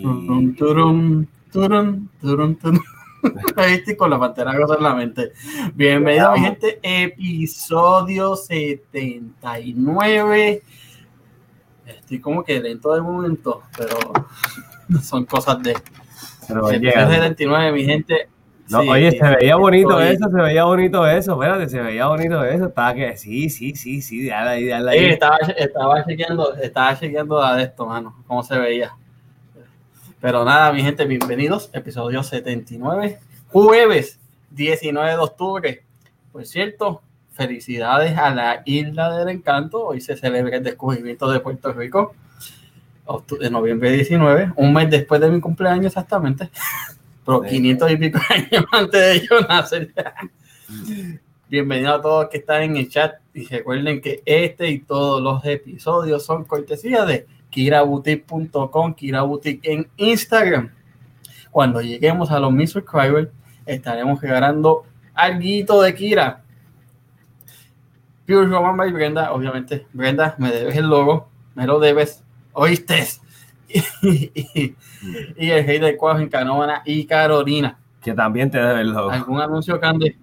Y... Turum, turum, turum, turum. Estoy con la pantera cosa en la mente. Bienvenido, mi gente. Episodio 79. Estoy como que dentro del momento, pero son cosas de. Pero 79, mi gente. No, Sí, oye, se veía bonito estoy- eso, se veía bonito eso, espérate, se veía bonito eso, estaba que, sí, sí, sí, sí, dale ahí, dale Sí, estaba, estaba chequeando, estaba chequeando de esto, mano, cómo se veía. Pero nada, mi gente, bienvenidos. Episodio 79, jueves 19 de octubre. Por cierto, felicidades a la Isla del Encanto. Hoy se celebra el descubrimiento de Puerto Rico. De noviembre 19, un mes después de mi cumpleaños exactamente. Pero Sí. 500 y pico años antes de yo nacer. Bienvenidos a todos que están en el chat y recuerden que este y todos los episodios son cortesía de kiraboutique.com, kiraboutique en Instagram. Cuando lleguemos a los mil subscribers, estaremos regalando algo de Kira. Pure Roman by Brenda, obviamente, Brenda, me debes el logo, me lo debes, oíste. y, y- y el rey del cuajo en Canóvana y Carolina. Que también te debe el logo. ¿Algún anuncio, Candy?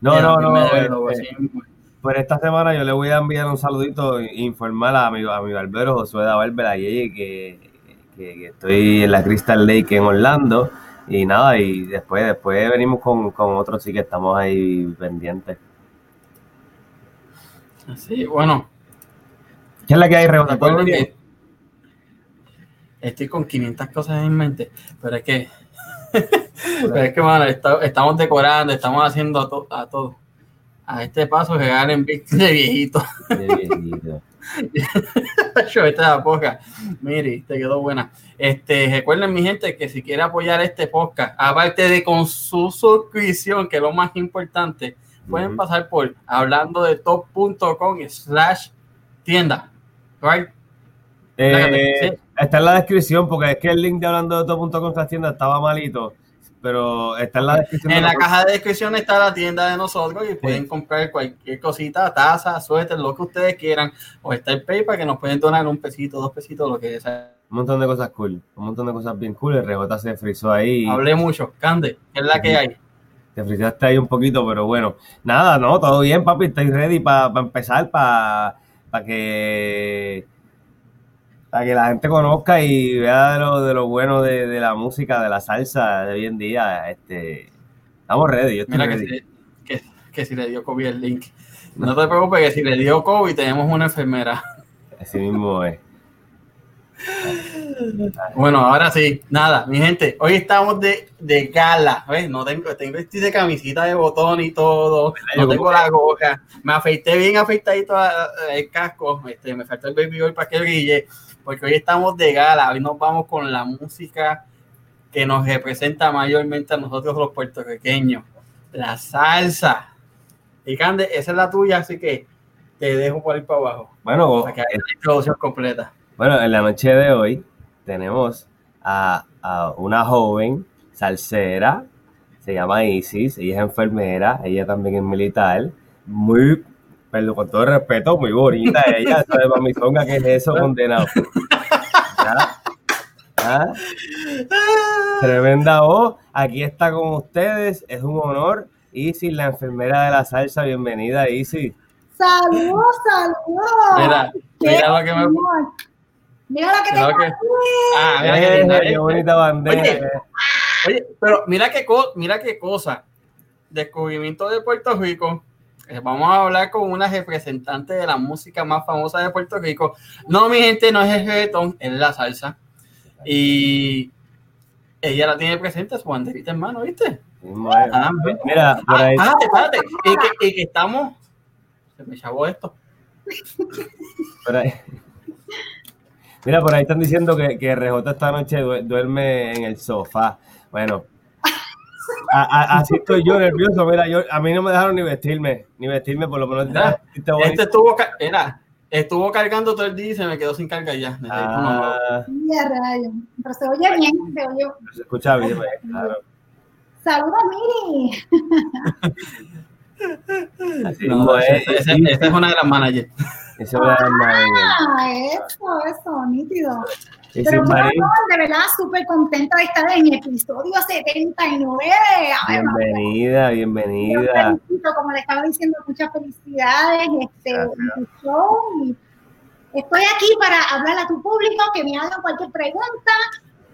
No, no, Me no, debe el logo, este, sí. Por esta semana yo le voy a enviar un saludito e informar a mi, a mi barbero Josué da Bárbara Yeye que, que, que estoy en la Crystal Lake en Orlando y nada, y después, después venimos con, con otro sí que estamos ahí pendientes. Sí, bueno, ¿Qué es la que hay, Rebota? estoy con 500 cosas en mente, pero es que, pero es que, mano, está- estamos decorando, estamos haciendo a, to- a todo. A este paso regalen Big de viejito. De viejito. Yo, esta poca. Mire, te quedó buena. Este, recuerden, mi gente, que si quiere apoyar este podcast, aparte de con su suscripción, que es lo más importante, pueden pasar por hablando de top.com slash tienda. Right? Eh, Sí. Está en la descripción porque es que el link de hablando de todo.com tras tienda estaba malito, pero está en la descripción. En la caja de descripción está la tienda de nosotros y pueden comprar cualquier cosita, taza, suéter, lo que ustedes quieran. O está el PayPal que nos pueden donar un pesito, dos pesitos, lo que sea. Un montón de cosas cool, un montón de cosas bien cool. El rebota se frizó ahí. Hablé mucho. Cande, ¿qué es la que hay? Te frizaste ahí un poquito, pero bueno. Nada, no, todo bien, papi. Estoy ready para empezar, para que para que la gente conozca y vea de lo, de lo bueno de, de la música, de la salsa de hoy en día. Este, estamos ready, yo estoy Mira que, si- que, que si le dio COVID el link. No te preocupes, que si le dio COVID tenemos una enfermera. Así mismo es. Bueno, ahora sí, nada, mi gente, hoy estamos de, de gala, ¿ves? No tengo, tengo este de camisita de botón y todo, no tengo la gorra, me afeité bien afeitadito el casco, este, me falta el baby oil para que brille, porque hoy estamos de gala, hoy nos vamos con la música que nos representa mayormente a nosotros los puertorriqueños, la salsa. Y Cande, esa es la tuya, así que te dejo por ahí para abajo, Bueno, para que hagas la introducción completa. Bueno, en la noche de hoy tenemos a, a una joven salsera, se llama Isis, ella es enfermera, ella también es militar, muy, pero con todo respeto, muy bonita ella, sabe mamizonga, ¿qué es eso, condenado? ¿Ya? ¿Ah? Tremenda voz, aquí está con ustedes, es un honor, Isis, la enfermera de la salsa, bienvenida Isis. Saludos, saludos. Mira, mira lo que me... Mira lo que Mira te lo que- aquí. Ah, mira qué Eh, linda, qué ¿eh? bonita bandera. Oye, Oye, pero mira qué, co- mira qué cosa. Descubrimiento de Puerto Rico. Eh, vamos a hablar con una representante de la música más famosa de Puerto Rico. No, mi gente, no es el reggaetón, es la salsa. Y ella la tiene presente, su banderita en mano, ¿viste? Ah. Mira, por Ah, ahí. espérate, espérate. Y que, y que estamos. Se me chavó esto. Por ahí. Mira, por ahí están diciendo que, que RJ esta noche due- duerme en el sofá. Bueno, a- a- así estoy yo nervioso. Mira, yo, a mí no me dejaron ni vestirme, ni vestirme, por lo menos. Mira, te voy a- Este estuvo, ca- era, estuvo cargando todo el día y se me quedó sin carga ya. Ah, Mira, rayo. Pero se oye bien, se oye. se escucha bien, eh, claro. Saludos, Miri. No, esa es una de las managers. Esa es una de las maravillas. Ah, eso, eso, nítido. Pero bueno, de verdad, súper contenta de estar en episodio 79. Ay, mamá, bienvenida, yo bienvenida. felicito, como le estaba diciendo, muchas felicidades este, show. Estoy aquí para hablar a tu público, que me hagan cualquier pregunta.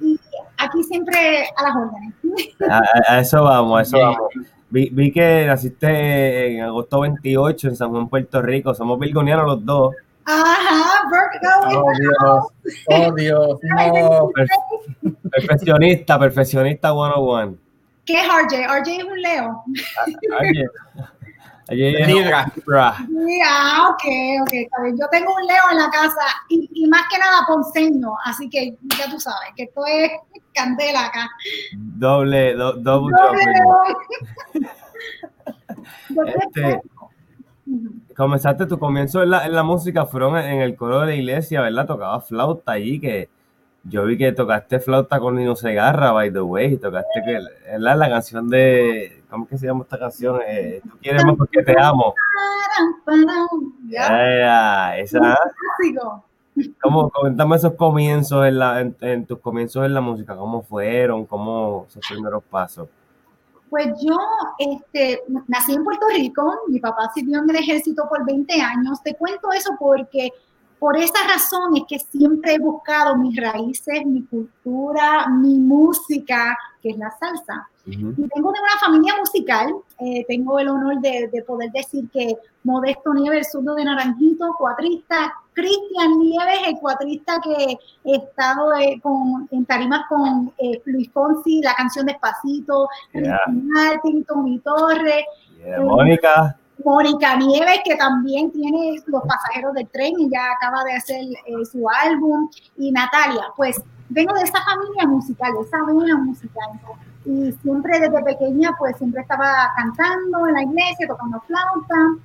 Y aquí siempre a las órdenes. A, a- eso vamos, a eso Bien. vamos. Vi, vi que naciste en agosto 28 en San Juan, Puerto Rico. Somos virgonianos los dos. Ajá, Virgo. Oh Dios, oh Dios, no. Per- perfeccionista, perfeccionista 101. ¿Qué es RJ? RJ es un Leo. Ayer Libra. Ah, ok, ok, está bien. Yo tengo un Leo en la casa y, y más que nada ponceño, así que ya tú sabes que esto es candela acá. Doble, do, double. León. Yo te- Este. Comenzaste tu comienzo en la, en la música, fueron en el coro de la iglesia, ¿verdad? Tocabas flauta allí, que yo vi que tocaste flauta con Nino Segarra, by the way, y tocaste que, ¿verdad? la canción de, ¿cómo es que se llama esta canción? Eh, Tú quieres más porque te amo. Ya, esa. ¿cómo, comentame esos comienzos en, la, en, en tus comienzos en la música, ¿cómo fueron? ¿Cómo esos primeros pasos? Pues yo este, nací en Puerto Rico, mi papá sirvió en el ejército por 20 años. Te cuento eso porque por esa razón es que siempre he buscado mis raíces, mi cultura, mi música, que es la salsa. Y vengo de una familia musical. eh, tengo el honor de, de poder decir que Modesto Nieves, el zurdo de Naranjito, cuatrista. Cristian Nieves, el cuatrista que he estado eh, con, en tarimas con eh, Luis Fonsi, la canción Despacito, Yeah. Martin, Tommy Torres, Yeah, Mónica, Mónica Nieves, que también tiene Los Pasajeros del Tren y ya acaba de hacer eh, su álbum, y Natalia, pues vengo de esa familia musical, de esa musical. Y siempre desde pequeña, pues siempre estaba cantando en la iglesia, tocando flauta.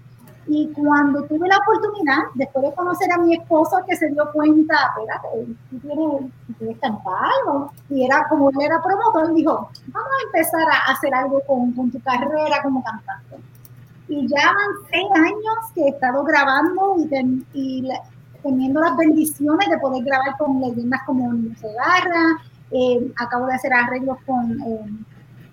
Y cuando tuve la oportunidad, después de conocer a mi esposo, que se dio cuenta, espérate, tú tienes, cantar, ¿no? Y era como él era promotor, dijo, vamos a empezar a hacer algo con, con tu carrera como cantante y ya van seis años que he estado grabando y, ten- y la- teniendo las bendiciones de poder grabar con leyendas como Nino Segarra, eh, acabo de hacer arreglos con eh,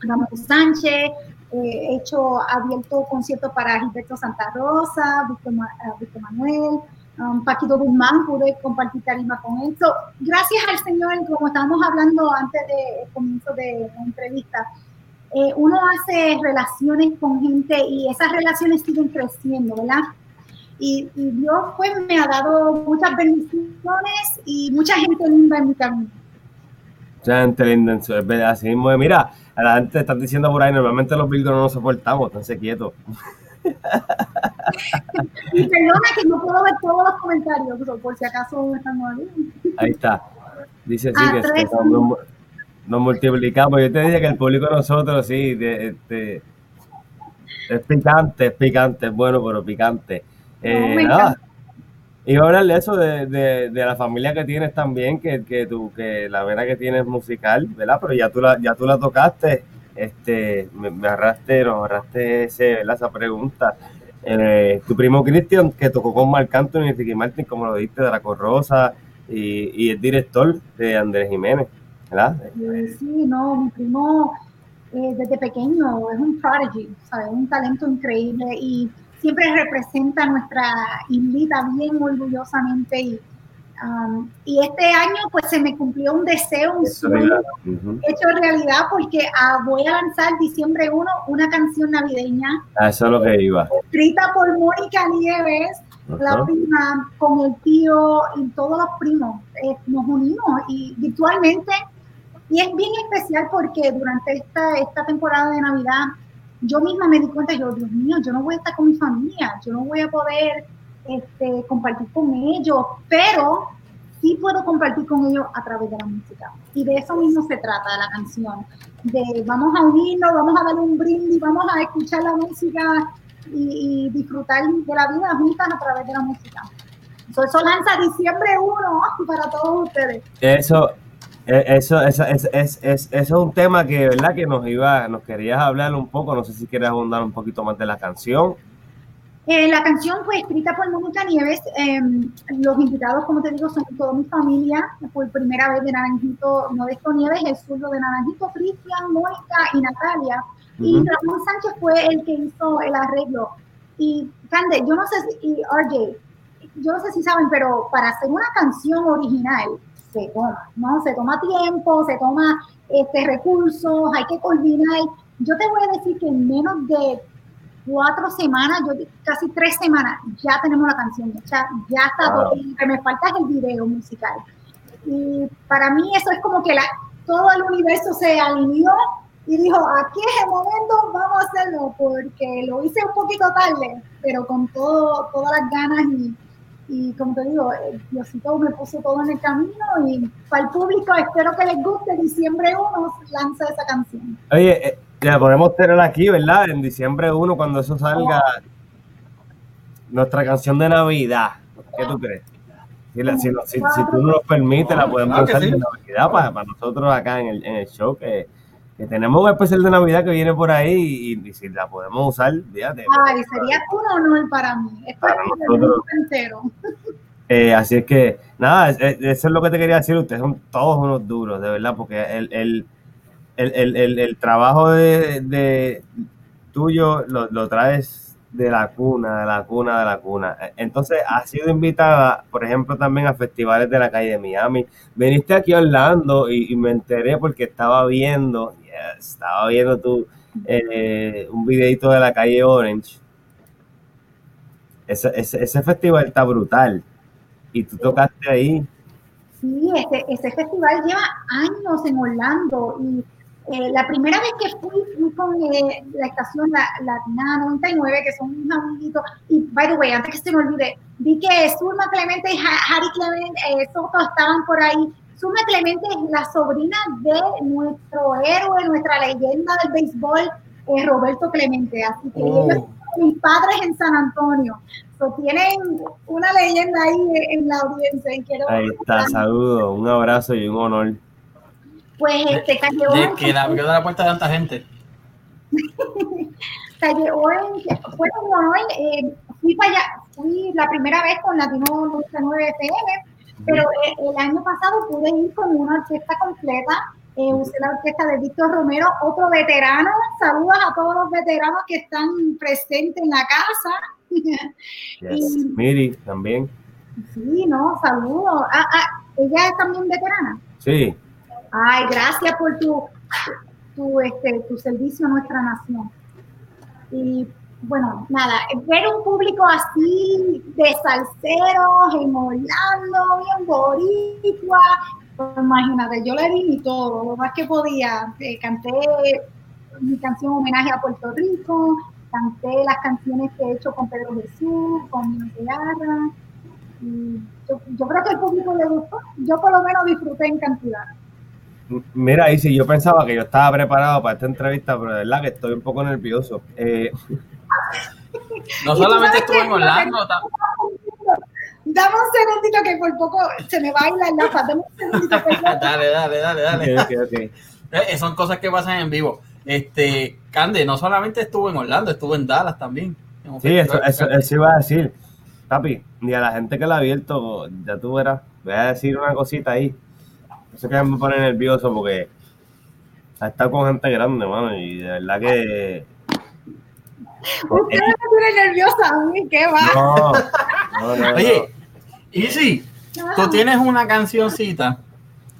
Ramón Sánchez, eh, he hecho abierto conciertos para Gilberto Santa Rosa, Víctor, Ma- eh, Víctor Manuel, um, Paquito Guzmán, pude compartir tarima con él. So, gracias al Señor, como estábamos hablando antes del comienzo de la entrevista, eh, uno hace relaciones con gente y esas relaciones siguen creciendo, ¿verdad? Y, y Dios pues me ha dado muchas bendiciones y mucha gente linda en mi camino. mucha gente linda, es verdad, así mismo, mira, a la gente están diciendo por ahí, normalmente los virgos no nos soportamos, esténse quietos. Y perdona que no puedo ver todos los comentarios, pero por si acaso estamos ahí. Ahí está. Dice sí Ah, que tres. este, nos, multiplicamos. Yo te dije que el público de nosotros sí, de- este, es picante, es picante, es bueno, pero picante. Eh, me nada, iba a hablar de eso, de, de, de la familia que tienes también, que, que, tú, que la vena que tienes musical, ¿verdad? Pero ya tú la, ya tú la tocaste, este, me, me agarraste, nos agarraste ese, ¿verdad? esa pregunta. Eh, tu primo Cristian, que tocó con Marc Anthony y Ricky Martin, como lo diste, de la Corrosa, y, y es director de Andrés Jiménez, ¿verdad? Eh, sí, no, mi primo eh, desde pequeño es un prodigy, ¿sabes? un talento increíble y siempre representa nuestra islita bien orgullosamente y, um, y este año pues se me cumplió un deseo, un sueño ¿verdad? Ujú. hecho realidad porque ah, voy a lanzar diciembre 1 una canción navideña A eso es lo que iba. escrita por Mónica Nieves, la prima, con el tío y todos los primos. Eh, nos unimos y virtualmente. Y es bien especial porque durante esta, esta temporada de Navidad yo misma me di cuenta, yo, Dios mío, yo no voy a estar con mi familia, yo no voy a poder este, compartir con ellos, pero sí puedo compartir con ellos a través de la música. Y de eso mismo se trata la canción, de vamos a unirnos, vamos a dar un brindis, vamos a escuchar la música y, y disfrutar de la vida juntas a través de la música. So, eso lanza diciembre 1 para todos ustedes. Eso, eh, eso, eso, es, es, es- eso es un tema que, ¿verdad? Que nos iba, nos querías hablar un poco. No sé si quieres abundar un poquito más de la canción. Eh, la canción fue escrita por Mónica Nieves. em, los invitados, como te digo, son toda mi familia. Por primera vez de Naranjito, Modesto Nieves, el zurdo de Naranjito, Cristian, Mónica y Natalia. Y Ujú. Ramón Sánchez fue el que hizo el arreglo. Y Cande, yo no sé si, y RJ, yo no sé si saben, pero para hacer una canción original se toma, ¿no? Se toma tiempo, se toma este, recursos, hay que coordinar. Yo te voy a decir que en menos de cuatro semanas, yo casi tres semanas, ya tenemos la canción hecha, ya está Wow. todo. Lo que me falta es el video musical. Y para mí eso es como que la, todo el universo se alineó y dijo, aquí es el momento, vamos a hacerlo, porque lo hice un poquito tarde, pero con todo, todas las ganas y, y como te digo, eh, Diosito me puso todo en el camino y para el público espero que les guste, diciembre 1 lanza esa canción. Oye, eh, la podemos tener aquí, ¿verdad? En diciembre 1, cuando eso salga, nuestra canción de Navidad. ¿Qué tú crees? Si, la- si, si- si tú nos permites, la podemos Claro que usar sí. de Navidad para, para nosotros acá en el, en el show, que, que tenemos un especial de Navidad que viene por ahí y, y si la podemos usar, fíjate. Ay, sería un honor para mí. Para nosotros. entero. Eh, así es que, nada, es- es- eso es lo que te quería decir. Ustedes son todos unos duros, de verdad, porque el, el, el, el, el- trabajo de, de tuyo lo, lo traes de la cuna, de la cuna, de la cuna. Entonces, has sido invitada, por ejemplo, también a festivales de la calle de Miami. Viniste aquí a Orlando y, y me enteré porque estaba viendo, estaba viendo tu, eh, un videito de la calle Orange. Ese, ese, ese festival está brutal. Y tú tocaste ahí. Sí, este, este festival lleva años en Orlando y eh, la primera vez que fui, fui con eh, la estación la, Latina 99, que son unos amiguitos, y by the way, antes que se me olvide, vi que Zulma Clemente y Ha- Harry Clemente eh, Soto estaban por ahí. Zulma Clemente es la sobrina de nuestro héroe, nuestra leyenda del béisbol, eh, Roberto Clemente, así que Oh. ellos son mis padres en San Antonio. So, tienen una leyenda ahí en la audiencia. quiero- Ahí está, saludos, un abrazo y un honor. Pues este, Calle Orange, que la abrió de la puerta de tanta gente. Calle Orange fue un honor. eh, fui para allá, fui la primera vez con Latino 99 FM, pero eh, el año pasado pude ir con una orquesta completa. eh, usé la orquesta de Víctor Romero, otro veterano. Saludos a todos los veteranos que están presentes en la casa. Yes. Y- Miri, también. Sí, no, saludos. Ah, ah, ella es también veterana. Sí, Ay, gracias por tu, tu, este, tu servicio a nuestra nación. Y bueno, nada, ver un público así de salseros en Orlando, bien boricua, pues imagínate, yo le di mi todo, lo más que podía. Eh, canté mi canción homenaje a Puerto Rico, canté las canciones que he hecho con Pedro Jesús, con Nino Segarra. Yo, yo creo que al público le gustó. Yo por lo menos disfruté en cantidad. Mira, sí, yo pensaba que yo estaba preparado para esta entrevista, pero de verdad que estoy un poco nervioso. Eh, No Y solamente estuvo que- en Orlando, Dame un segundito que por poco se me va a ir la lafa. Dame un segundito. que dale, dale, dale, dale. ok, ok, ok. Eh, son cosas que pasan en vivo. Este, Cande, no solamente estuvo en Orlando, estuvo en Dallas también. en Sí, eso, eso, eso iba a decir. Papi, ni a la gente que la ha abierto, ya tú verás. Voy a decir una cosita ahí. No sé qué me pone nervioso porque ha estado con gente grande, mano, y de verdad que. Usted me pone nerviosa a mí, ¿qué va? No, no, no. Oye, Easy, tú tienes una cancioncita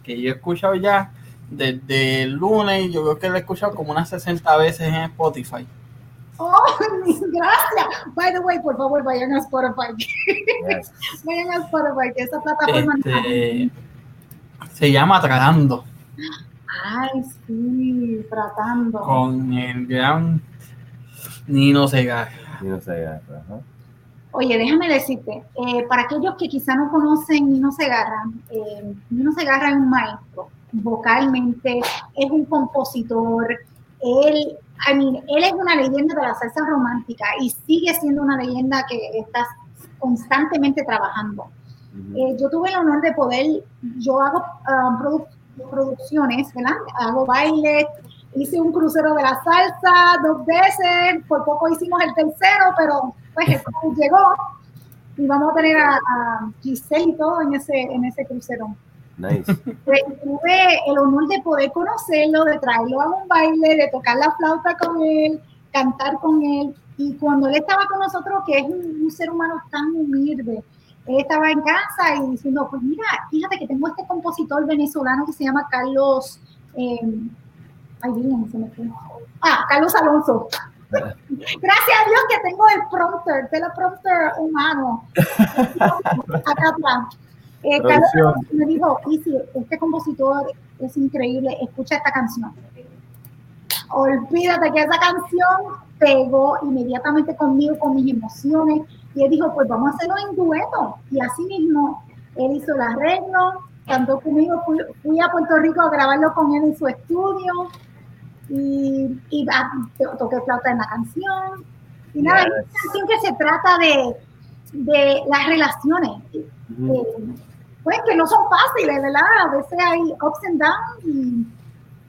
que yo he escuchado ya desde el lunes, yo creo que la he escuchado como unas 60 veces en Spotify. Oh, gracias. By the way, por favor, vayan a Spotify. Yes. vayan a Spotify, que esa plataforma. Este, se llama Tratando, Ay, sí, tratando. con el gran Nino Segarra. No sé, ya, ajá. Oye, déjame decirte, eh, para aquellos que quizá no conocen Nino Segarra, eh, Nino Segarra es un maestro, vocalmente, es un compositor, él, I mean, él es una leyenda de la salsa romántica y sigue siendo una leyenda que está constantemente trabajando. Eh, yo tuve el honor de poder, yo hago ah, produ- producciones, ¿verdad? Hago bailes hice un crucero de la salsa dos veces, por poco hicimos el tercero, pero pues llegó y vamos a tener a, a, Giselle y todo en ese, en ese crucero. Nice. Pues, tuve el honor de poder conocerlo, de traerlo a un baile, de tocar la flauta con él, cantar con él. Y cuando él estaba con nosotros, que es un, un ser humano tan humilde, él estaba en casa y diciendo, pues mira, fíjate que tengo este compositor venezolano que se llama Carlos, eh, ay, bien, se me fue. Ah, Carlos Alonso. Gracias a Dios que tengo el prompter, teleprompter humano. Acá atrás. Eh, Carlos me dijo, Isi, este compositor es increíble, escucha esta canción. Olvídate que esa canción pegó inmediatamente conmigo, con mis emociones, y él dijo, pues vamos a hacerlo en dueto. Y así mismo, él hizo el arreglo, cantó conmigo, fui, fui, a Puerto Rico a grabarlo con él en su estudio y, y a, toqué flauta en la canción. Y nada, yes. es una canción que se trata de, de las relaciones, mm eh, pues que no son fáciles, ¿verdad? A veces hay ups and downs y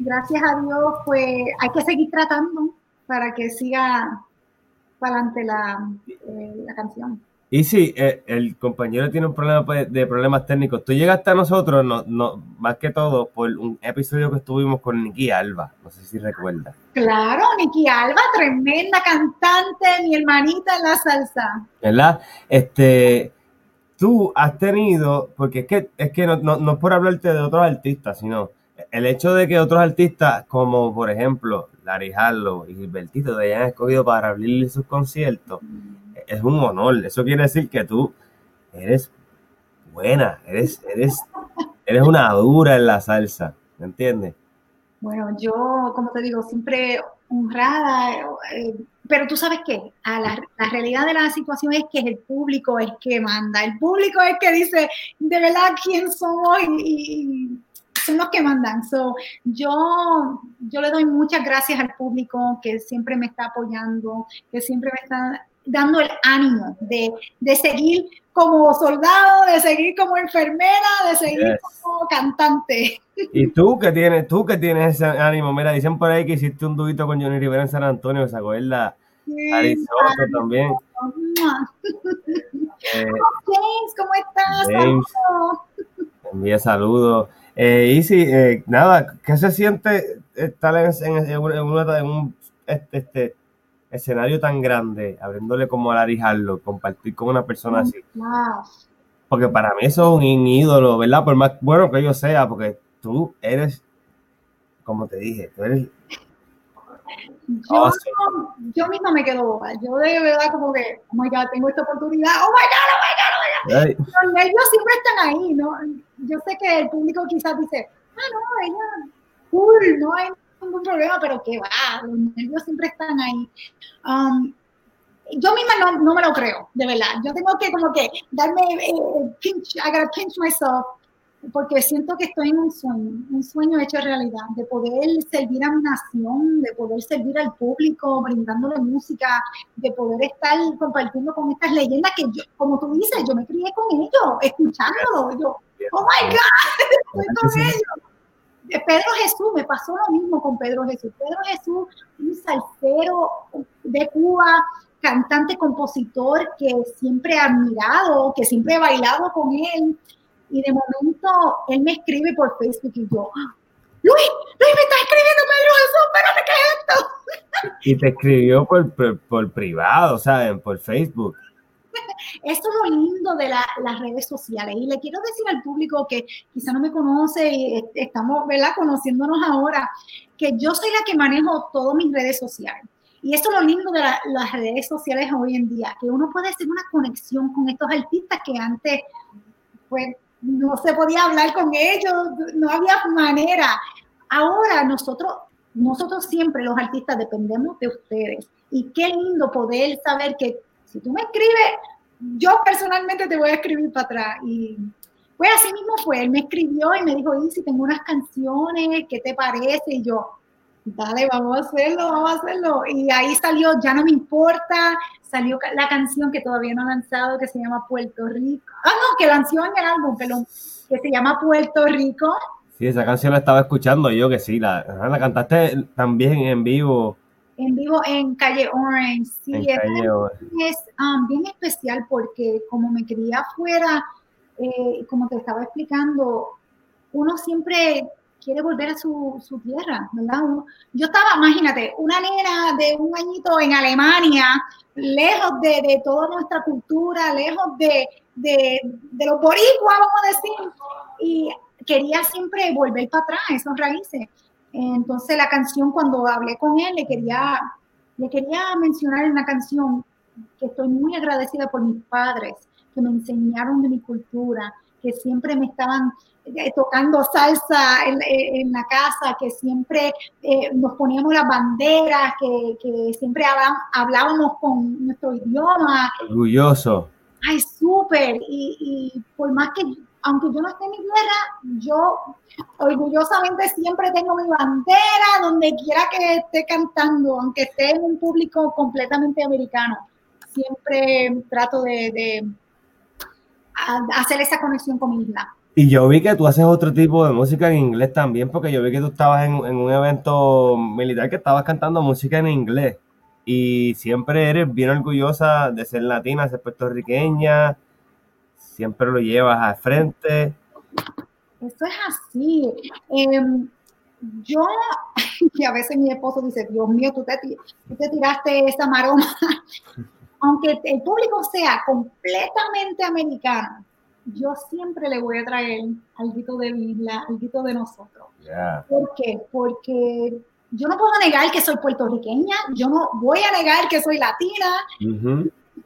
gracias a Dios, pues hay que seguir tratando para que siga para adelante la, eh, la canción. Y si eh, el compañero tiene un problema pues, de problemas técnicos, tú llegaste a nosotros, no, no, más que todo, por un episodio que estuvimos con Nikki Alba, no sé si recuerdas. Claro, Nikki Alba, tremenda cantante, mi hermanita en la salsa. ¿Verdad? Este, tú has tenido, porque es que, es que no, no, no es por hablarte de otros artistas, sino el hecho de que otros artistas, como por ejemplo Larry Harlow y Gilbertito, te hayan escogido para abrirle sus conciertos, es un honor. Eso quiere decir que tú eres buena, eres, eres, eres una dura en la salsa, ¿me entiendes? Bueno, yo, como te digo, siempre honrada, eh, pero tú sabes qué, a la, realidad de la situación es que el público es que manda, el público es que dice de verdad quién somos y, y son los que mandan. So, yo, yo le doy muchas gracias al público que siempre me está apoyando, que siempre me está dando el ánimo de, de seguir como soldado, de seguir como enfermera, de seguir yes. como cantante. Y tú que tienes, tú que tienes ese ánimo, mira, dicen por ahí que hiciste un dubito con Johnny Rivera en San Antonio, se acuerda sí, Arizona también. eh, James, ¿cómo estás? James, envía saludos. Eh, y si, eh, nada, ¿qué se siente estar en, en, en, una, en un este, este, escenario tan grande, abriéndole como a Larry Harlow, compartir con una persona así? Wow. Porque para mí eso es un ídolo, ¿verdad? Por más bueno que yo sea, porque tú eres, como te dije, tú eres... Yo, awesome. yo misma me quedo boba. Yo de verdad como que, oh my God, tengo esta oportunidad. Oh my God, oh my God, oh my God. Los nervios siempre están ahí, ¿no? Yo sé que el público quizás dice, ah, no, ella, cool, no hay ningún problema, pero que va, los nervios siempre están ahí. Um, yo misma no, no, me lo creo, de verdad. Yo tengo que como que darme eh, pinch, I gotta pinch myself, porque siento que estoy en un sueño, un sueño hecho realidad, de poder servir a mi nación, de poder servir al público, brindándole música, de poder estar compartiendo con estas leyendas que yo, como tú dices, yo me crié con ellos, escuchándolo, yo, oh my God, estoy con ellos. Pedro Jesús, me pasó lo mismo con Pedro Jesús. Pedro Jesús, un salsero de Cuba, cantante, compositor que siempre he admirado, que siempre he bailado con él. Y de momento él me escribe por Facebook y yo, Luis, Luis, me está escribiendo Pedro Jesús, espérate, ¿qué es esto? Y te escribió por, por, por privado, ¿saben? Por Facebook. Esto es lo lindo de la, las redes sociales. Y le quiero decir al público que quizá no me conoce y estamos ¿verdad? conociéndonos ahora, que yo soy la que manejo todas mis redes sociales. Y esto es lo lindo de la, las redes sociales hoy en día, que uno puede hacer una conexión con estos artistas que antes, pues, no se podía hablar con ellos, no había manera. Ahora nosotros, nosotros siempre los artistas dependemos de ustedes. Y qué lindo poder saber que si tú me escribes, yo personalmente te voy a escribir para atrás. Y pues así mismo fue, él me escribió y me dijo, y si tengo unas canciones, ¿qué te parece? Y yo, dale, vamos a hacerlo, vamos a hacerlo. Y ahí salió, ya no me importa, salió la canción que todavía no ha lanzado, que se llama Puerto Rico. Ah, no, que lanzó en el álbum, pero que se llama Puerto Rico. Sí, esa canción la estaba escuchando yo que sí, la, la cantaste también en vivo. En vivo en Calle Orange. Sí, En Calle Orange. es um, bien especial porque como me crié afuera, eh, como te estaba explicando, uno siempre quiere volver a su, su tierra, ¿verdad? Uno- yo estaba, imagínate, una nena de un añito en Alemania, lejos de, de toda nuestra cultura, lejos de, de, de los boricuas, vamos a decir, y quería siempre volver para atrás, esos raíces. Entonces la canción, cuando hablé con él, le quería, le quería mencionar en la canción que estoy muy agradecida por mis padres, que me enseñaron de mi cultura, que siempre me estaban eh, tocando salsa en, en la casa, que siempre eh, nos poníamos las banderas, que, que siempre hablábamos con nuestro idioma. Orgulloso. Ay, súper. Y, y por más que, aunque yo no esté en mi tierra, yo orgullosamente siempre tengo mi bandera donde quiera que esté cantando, aunque esté en un público completamente americano. Siempre trato de, hacer esa conexión con mi isla. Y yo vi que tú haces otro tipo de música en inglés también, porque yo vi que tú estabas en un evento militar que estabas cantando música en inglés. Y siempre eres bien orgullosa de ser latina, ser puertorriqueña. Siempre lo llevas al frente. Eso es así. Em, yo, y a veces mi esposo dice, Dios mío, tú te, tú te tiraste esa maroma. Aunque el público sea completamente americano, yo siempre le voy a traer algo de isla, algo de nosotros. ¿Por qué? Porque yo no puedo negar que soy puertorriqueña, yo no voy a negar que soy latina.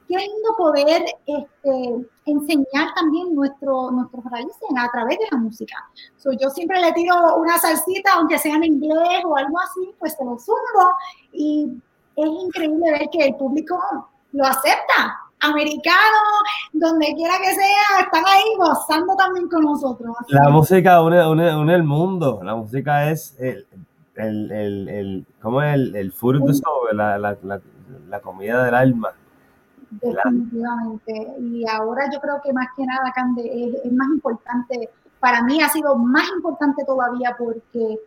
Qué lindo poder este, enseñar también nuestro, nuestros raíces a través de la música. So, yo siempre le tiro una salsita, aunque sea en inglés o algo así, pues se lo zumbo y es increíble ver que el público lo acepta. Americano, donde quiera que sea, están ahí gozando también con nosotros. Así La música une, une, une el mundo. La música es el, el, el, el- ¿cómo es? El, el food soul, la, la, la, la comida del alma. Definitivamente. Y ahora yo creo que más que nada, Cande, es, es más importante, para mí ha sido más importante todavía porque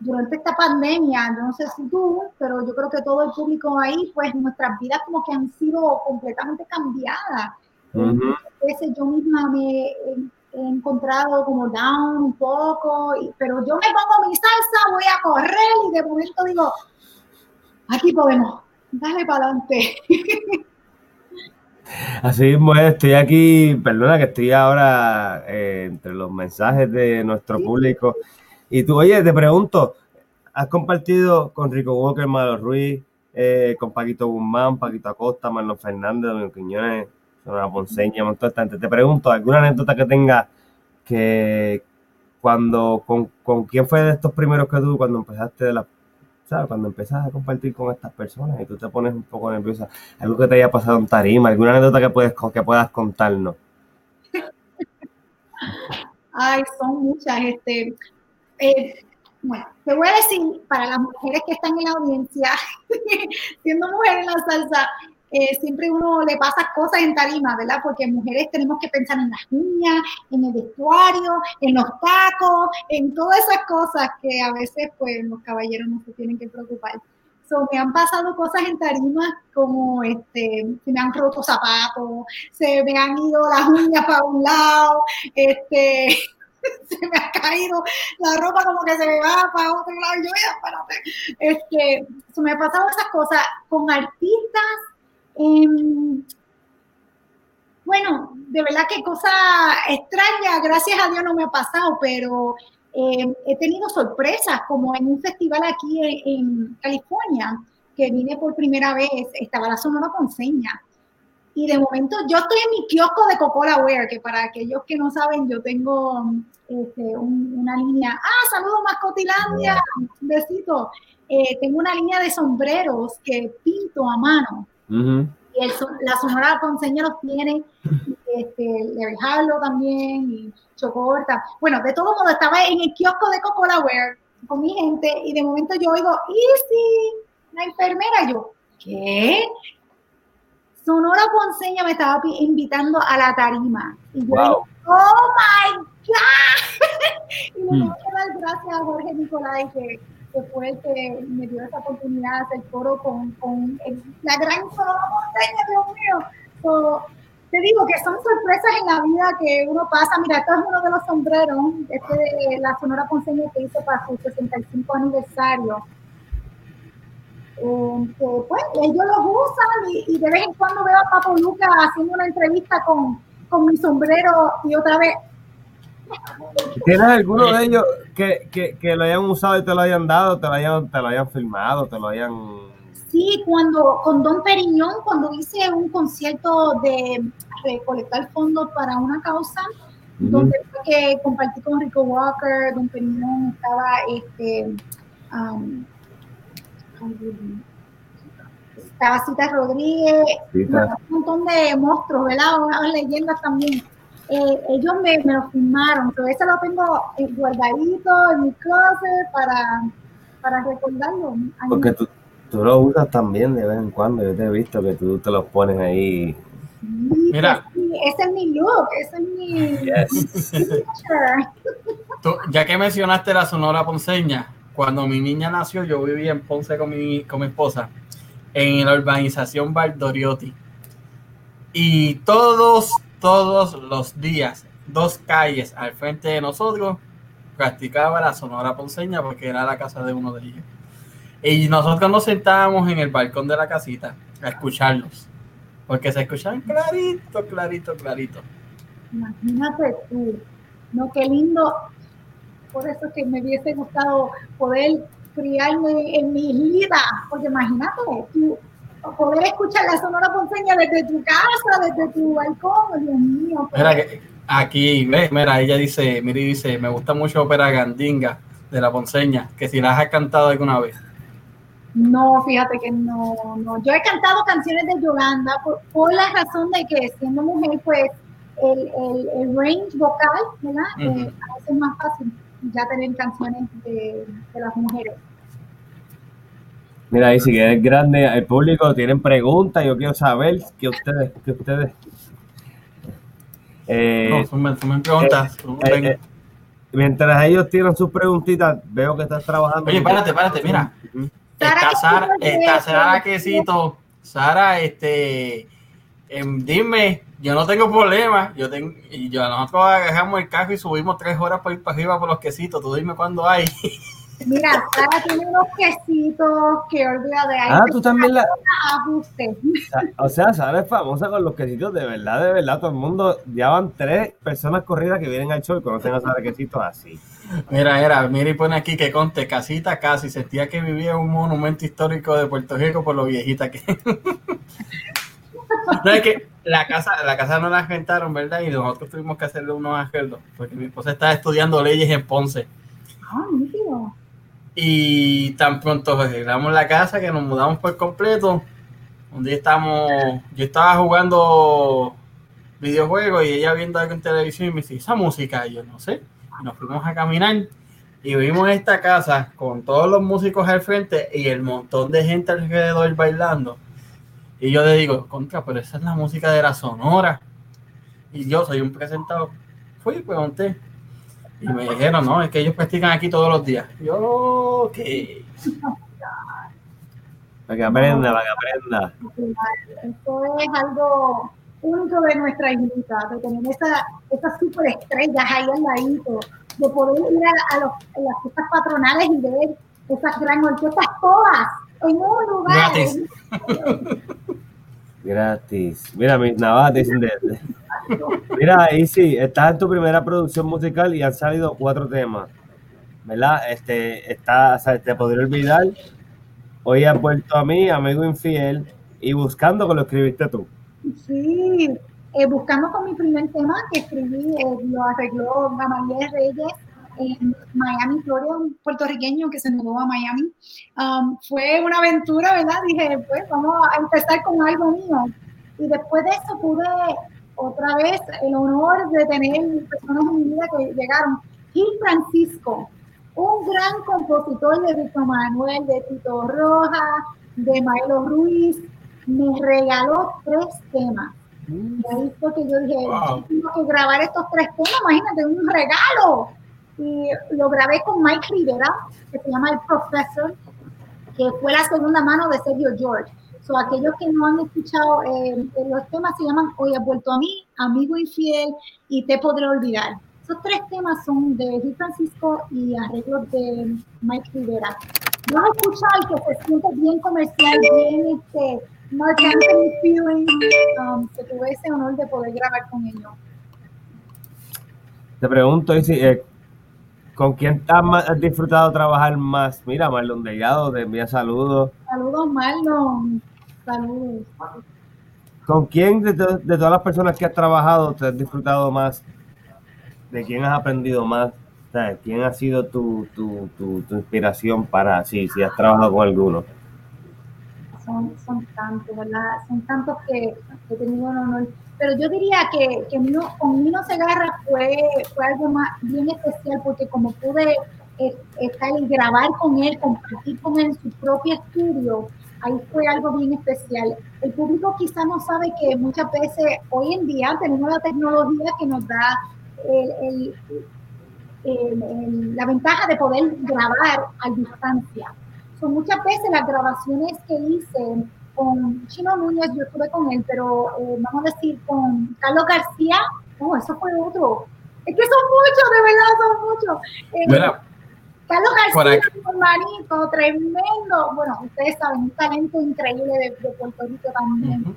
durante esta pandemia, no sé si tú, pero yo creo que todo el público ahí, pues nuestras vidas como que han sido completamente cambiadas. A veces yo misma me he, he encontrado como down un poco, y- pero yo me pongo mi salsa, voy a correr y de momento digo, aquí podemos, dale para adelante. Así mismo es, estoy aquí, perdona que estoy ahora eh, entre los mensajes de nuestro público. Y tú, oye, te pregunto, ¿has compartido con Rico Walker, Malo Ruiz, eh, con Paquito Guzmán, Paquito Acosta, Marlon Fernández, Domingo Quiñones, Sonora Ponceña, montón de gente? Te pregunto, ¿alguna anécdota que tenga que cuando, con, con quién fue de estos primeros que tú, cuando empezaste de la, ¿sabes? Cuando empezaste a compartir con estas personas y tú te pones un poco nerviosa, algo que te haya pasado en tarima, alguna anécdota que, puedes, que puedas contarnos. Ay, son muchas. Este, eh, bueno, te voy a decir, para las mujeres que están en la audiencia, siendo mujer en la salsa, eh, siempre uno le pasa cosas en tarima, ¿verdad? Porque mujeres tenemos que pensar en las uñas, en el vestuario, en los tacos, en todas esas cosas que a veces pues los caballeros no se tienen que preocupar. So, me han pasado cosas en tarima como este, se me han roto zapatos, se me han ido las uñas para un lado, este, se me ha caído la ropa como que se me va para otro lado. y Yo, "Mira, espérate". Este, se me han pasado esas cosas con artistas. Em, bueno, de verdad que cosa extraña, gracias a Dios no me ha pasado, pero eh, he tenido sorpresas, como en un festival aquí en, en California, que vine por primera vez, estaba la Sonora Ponceña. Y de momento yo estoy en mi kiosco de Coca-Cola Wear, que para aquellos que no saben, yo tengo este, un- una línea. Ah, saludos Mascotilandia, un besito. Eh, tengo una línea de sombreros que pinto a mano. Y el la Sonora Ponceña los tiene, este, Larry Harlow también, y Chocorta. Bueno, de todo modo, estaba en el kiosco de Coca-Cola Wear con mi gente, y de momento yo oigo, Easy, la enfermera, yo, ¿qué? Sonora Ponceña me estaba invitando a la tarima. Y yo, Wow. oh my God. y me Hmm. tengo que dar gracias a Jorge Nicolai, que, que fue el que me dio esa oportunidad de hacer coro con, con el- la gran Sonora Ponceña, Dios mío. So, te digo que son sorpresas en la vida que uno pasa. Mira, esto es uno de los sombreros, este de la Sonora Ponceña que hizo para su 65 aniversario. Eh, que pues ellos los usan y, y de vez en cuando veo a Papo Luca haciendo una entrevista con, con mi sombrero y otra vez ¿Tienes alguno de ellos que, que, que lo hayan usado y te lo hayan dado, te lo hayan, te lo hayan filmado, te lo hayan... Sí, cuando con Don Periñón, cuando hice un concierto de recolectar fondos para una causa, donde fue que compartí con Rico Walker, Don Periñón, estaba este, um, estaba Cita Rodríguez, Cita. un montón de monstruos, ¿verdad? Unas leyendas también. Eh, ellos me, me lo firmaron, pero ese lo tengo guardadito en mi closet para, para recordarlo. Porque tú, tú lo usas también de vez en cuando, yo te he visto que tú te los pones ahí. Sí, Mira. pues ese es mi look, ese es mi Yes. signature. Tú- ya que mencionaste la Sonora Ponceña, cuando mi niña nació, yo vivía en Ponce con mi, con mi esposa, en la urbanización Valdoriotti. Y todos, todos los días, dos calles al frente de nosotros, practicaba la Sonora Ponceña porque era la casa de uno de ellos. Y nosotros nos sentábamos en el balcón de la casita a escucharlos, porque se escuchaban clarito, clarito, clarito. Imagínate tú, no, qué lindo. Por eso que me hubiese gustado poder criarme en mi islita, porque imagínate tú, poder escuchar la Sonora Ponceña desde tu casa, desde tu balcón, Dios mío. pues, Mira, que aquí, ve, mira, ella dice, Miri dice, me gusta mucho ópera gandinga de la Ponceña, que si las has cantado alguna vez. No, fíjate que no, no. Yo he cantado canciones de Yolanda por, por la razón de que siendo mujer, pues el, el, el range vocal, ¿verdad? Eh, a veces es más fácil ya tener canciones de, de las mujeres. Mira, ahí si que eres grande, el público tienen preguntas, yo quiero saber que ustedes, que ustedes... Eh, No, tú me preguntas. eh, eh, mientras ellos tienen sus preguntitas, veo que estás trabajando. Oye, espérate, espérate, mira. Está Sara, Sara, ¿qué está Sara Quesito. Sara, este, em, dime, yo no tengo problema. Yo tengo, y yo nosotros agarramos el carro y subimos tres horas para ir para arriba por los quesitos. Tú dime cuándo hay. Mira, Sara tiene unos quesitos que olvida de ahí. Ah, tú también la... Ajuste. O sea, Sara es famosa con los quesitos, de verdad, de verdad. Todo el mundo, ya van tres personas corridas que vienen al show y conocen a Sara Quesitos así. Mira, era, mira y pone aquí que conte, casita casi, sentía que vivía en un monumento histórico de Puerto Rico por lo viejita que. no es que la casa, la casa no la rentaron, ¿verdad? Y nosotros tuvimos que hacerle unos arreglos, porque mi esposa estaba estudiando leyes en Ponce. Ah, nítido. Y tan pronto arreglamos la casa que nos mudamos por completo. Un día estábamos, yo estaba jugando videojuegos y ella viendo algo en televisión y me dice, esa música, yo no sé. Y nos fuimos a caminar y vimos esta casa con todos los músicos al frente y el montón de gente alrededor bailando. Y yo le digo, contra, pero esa es la música de la Sonora. Y yo soy un presentador. Fui pregunté. Y me dijeron, no, es que ellos practican aquí todos los días. Yo, ok. Para que aprenda, para que aprenda. Esto es algo único de nuestra islita, de tener esa, esas superestrellas ahí al ladito, de poder ir a, a los- a las fiestas patronales y ver esas gran orquestas todas en un lugar. Gratis. Gratis. Mira, mis navajas Mira, Isi, estás en tu primera producción musical y han salido cuatro temas. ¿Verdad? Este, está, o sea, te podría olvidar. Hoy has vuelto a mí, amigo infiel, y buscando que lo escribiste tú. Sí, eh, buscando con mi primer tema que escribí, eh, lo arregló Gamaliel Reyes en Miami, Florida, un puertorriqueño que se mudó a Miami. Um, fue una aventura, ¿verdad? Dije, pues vamos a empezar con algo mío. Y después de eso pude otra vez el honor de tener personas en mi vida que llegaron. Gil Francisco, un gran compositor de Víctor Manuel, de Tito Rojas, de Maelo Ruiz, me regaló tres temas. Y ahí fue que yo dije, Wow. tengo que grabar estos tres temas, imagínate, un regalo. Y lo grabé con Mike Rivera, que se llama El Professor, que fue la segunda mano de Sergio George. So, aquellos que no han escuchado, eh, los temas se llaman Hoy ha vuelto a mí, Amigo Infiel y Te podré olvidar. Esos tres temas son de Di Francisco y arreglos de Mike Rivera. He escuchado el que se siente bien comercial, bien este, Mark Anthony Feeling, um, que tuve ese honor de poder grabar con ellos. Te pregunto, Isi, eh, ¿con quién has, disfrutado trabajar más? Mira, Marlon Delgado te envía saludos. Saludos, Marlon. Saludos. ¿Con quién de, de todas las personas que has trabajado te has disfrutado más? ¿De quién has aprendido más? O sea, ¿Quién ha sido tu, tu, tu, tu inspiración para, si, si has trabajado con alguno? son, son tantos, ¿verdad? Son tantos que he tenido el honor. Pero yo diría que, que Mino- con Mino Segarra fue, fue algo más bien especial porque como pude eh, estar y grabar con él, compartir con él en su propio estudio, ahí fue algo bien especial. El público quizás no sabe que muchas veces hoy en día tenemos la tecnología que nos da el- el- el- la ventaja de poder grabar a distancia. So, muchas veces las grabaciones que hice con Chino Núñez, yo estuve con él, pero eh, vamos a decir con Carlos García, no, eso fue otro. Es que son muchos, de verdad, son muchos. Eh, Carlos García, mi hermanito, tremendo. Bueno, ustedes saben, un talento increíble de, de Puerto Rico también.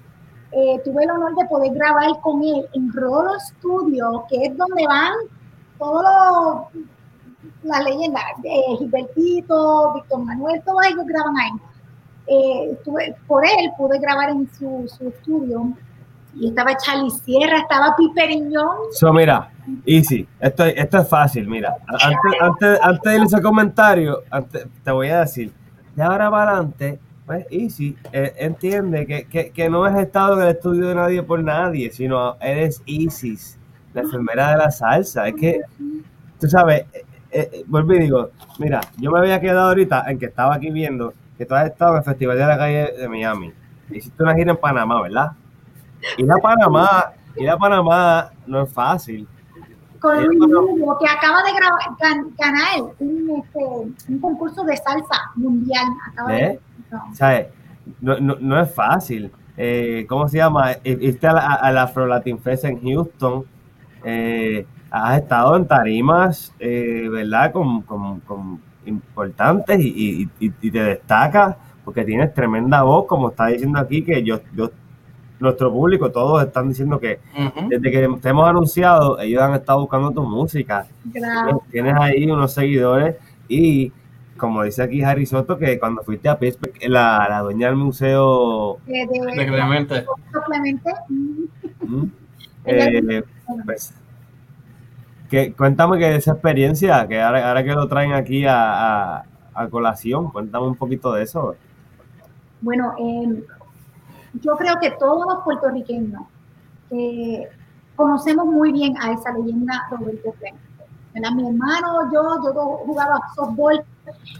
Eh, tuve el honor de poder grabar con él en Rolo Studio, que es donde van todos los las leyendas, Gilbertito, Víctor Manuel, todos ellos graban ahí. Eh, tuve- por él pude grabar en su, su estudio y estaba Charlie Sierra, estaba Piperiñón. So, mira, easy, esto, esto es fácil, mira. Antes, antes, antes de ese comentario, antes, te voy a decir, de ahora para adelante, pues easy, eh, entiende que, que, que no has estado en el estudio de nadie por nadie, sino eres Isis, la enfermera de la salsa. Es que, tú sabes, eh, eh, vuelvo y digo, mira, yo me había quedado ahorita en que estaba aquí viendo que tú has estado en el Festival de la Calle de Miami. Hiciste una gira en Panamá, ¿verdad? Ir a Panamá, ir a Panamá no es fácil. con Luis bueno. Lugo, que acaba de grabar, gan- ganar un, este, un concurso de salsa mundial. Acaba de- ¿Eh? ¿Sabes? No, no, no es fácil. Eh, ¿Cómo se llama? Eh, Irte a la, a la Afro Latin Fest en Houston. eh, has estado en tarimas, eh, ¿verdad? Con, con- con importantes y, y- y- te destacas porque tienes tremenda voz, como está diciendo aquí, que yo, yo nuestro público, todos están diciendo que desde que te hemos anunciado, ellos han estado buscando tu música. Gracias. Tienes ahí unos seguidores y como dice aquí Harry Soto, que cuando fuiste a Pittsburgh, la, la dueña del museo, De, de- De Clemente. Clemente. mm, ¿Mm? Eh, pues, que, cuéntame que esa experiencia, que ahora, que lo traen aquí a, a- colación, cuéntame un poquito de eso. Bueno, eh, yo creo que todos los puertorriqueños eh, conocemos muy bien a esa leyenda Roberto Clemente. Mi hermano, yo, yo jugaba softball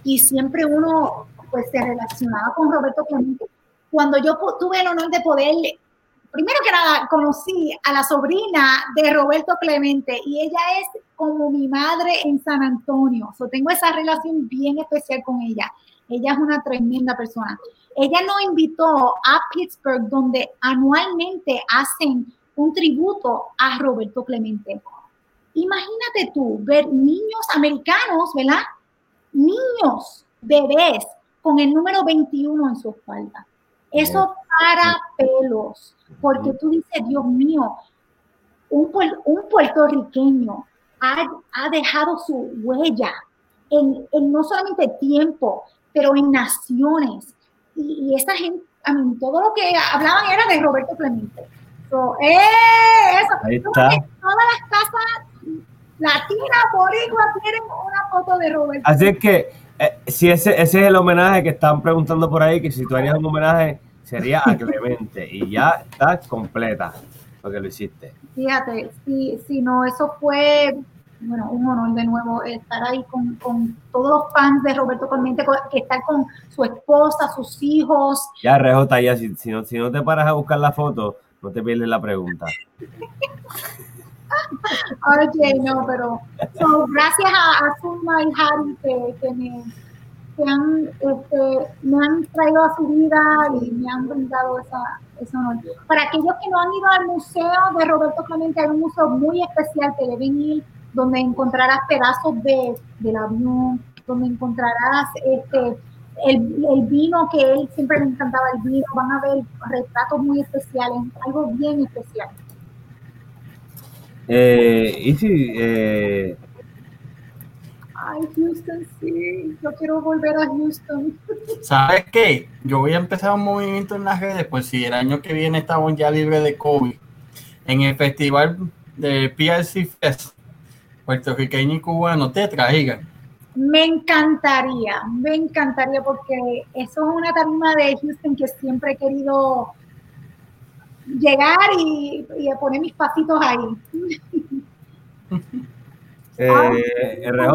y siempre uno pues se relacionaba con Roberto Clemente. Cuando yo tuve el honor de poder, primero que nada, conocí a la sobrina de Roberto Clemente y ella es como mi madre en San Antonio. So, tengo esa relación bien especial con ella. Ella es una tremenda persona. Ella nos invitó a Pittsburgh, donde anualmente hacen un tributo a Roberto Clemente. Imagínate tú ver niños americanos, ¿verdad? Niños, bebés, con el número 21 en su espalda. Eso para pelos, porque tú dices, Dios mío, un, un puertorriqueño ha, ha dejado su huella en, en no solamente tiempo, pero en naciones. Y, y esa gente, a mí, todo lo que hablaban era de Roberto Clemente. So, ¡eh! Eso. Ahí está. Todas las casas latinas, boricuas, tienen una foto de Roberto. Así que, eh, si ese, ese es el homenaje que están preguntando por ahí, que si tú harías un homenaje, sería a Clemente. Y ya está completa lo que lo hiciste. Fíjate, si, si no, eso fue, bueno, un honor de nuevo estar ahí con, con todos los fans de Roberto Clemente, que estar con su esposa, sus hijos. Ya, Rejota, ya, si, si, no, si no te paras a buscar la foto, no te pierdes la pregunta. Ok, no, pero gracias a, a Zulma y Harry que, me, han, este, me han traído a su vida y me han brindado esa, esa honor. Para aquellos que no han ido al museo de Roberto Clemente, hay un museo muy especial que deben ir, donde encontrarás pedazos de, del avión, donde encontrarás este, el, el, vino que él siempre le encantaba el vino, van a ver retratos muy especiales, algo bien especial. Eh, y si, eh... Ay, Houston, sí, yo quiero volver a Houston. ¿Sabes qué? Yo voy a empezar un movimiento en las redes, pues si el año que viene estamos ya libres de COVID, en el festival de PRC Fest, puertorriqueño y cubano, te traigan me encantaría, me encantaría porque eso es una tarima de Houston que siempre he querido llegar y, y poner mis pasitos ahí. Eh, RJ,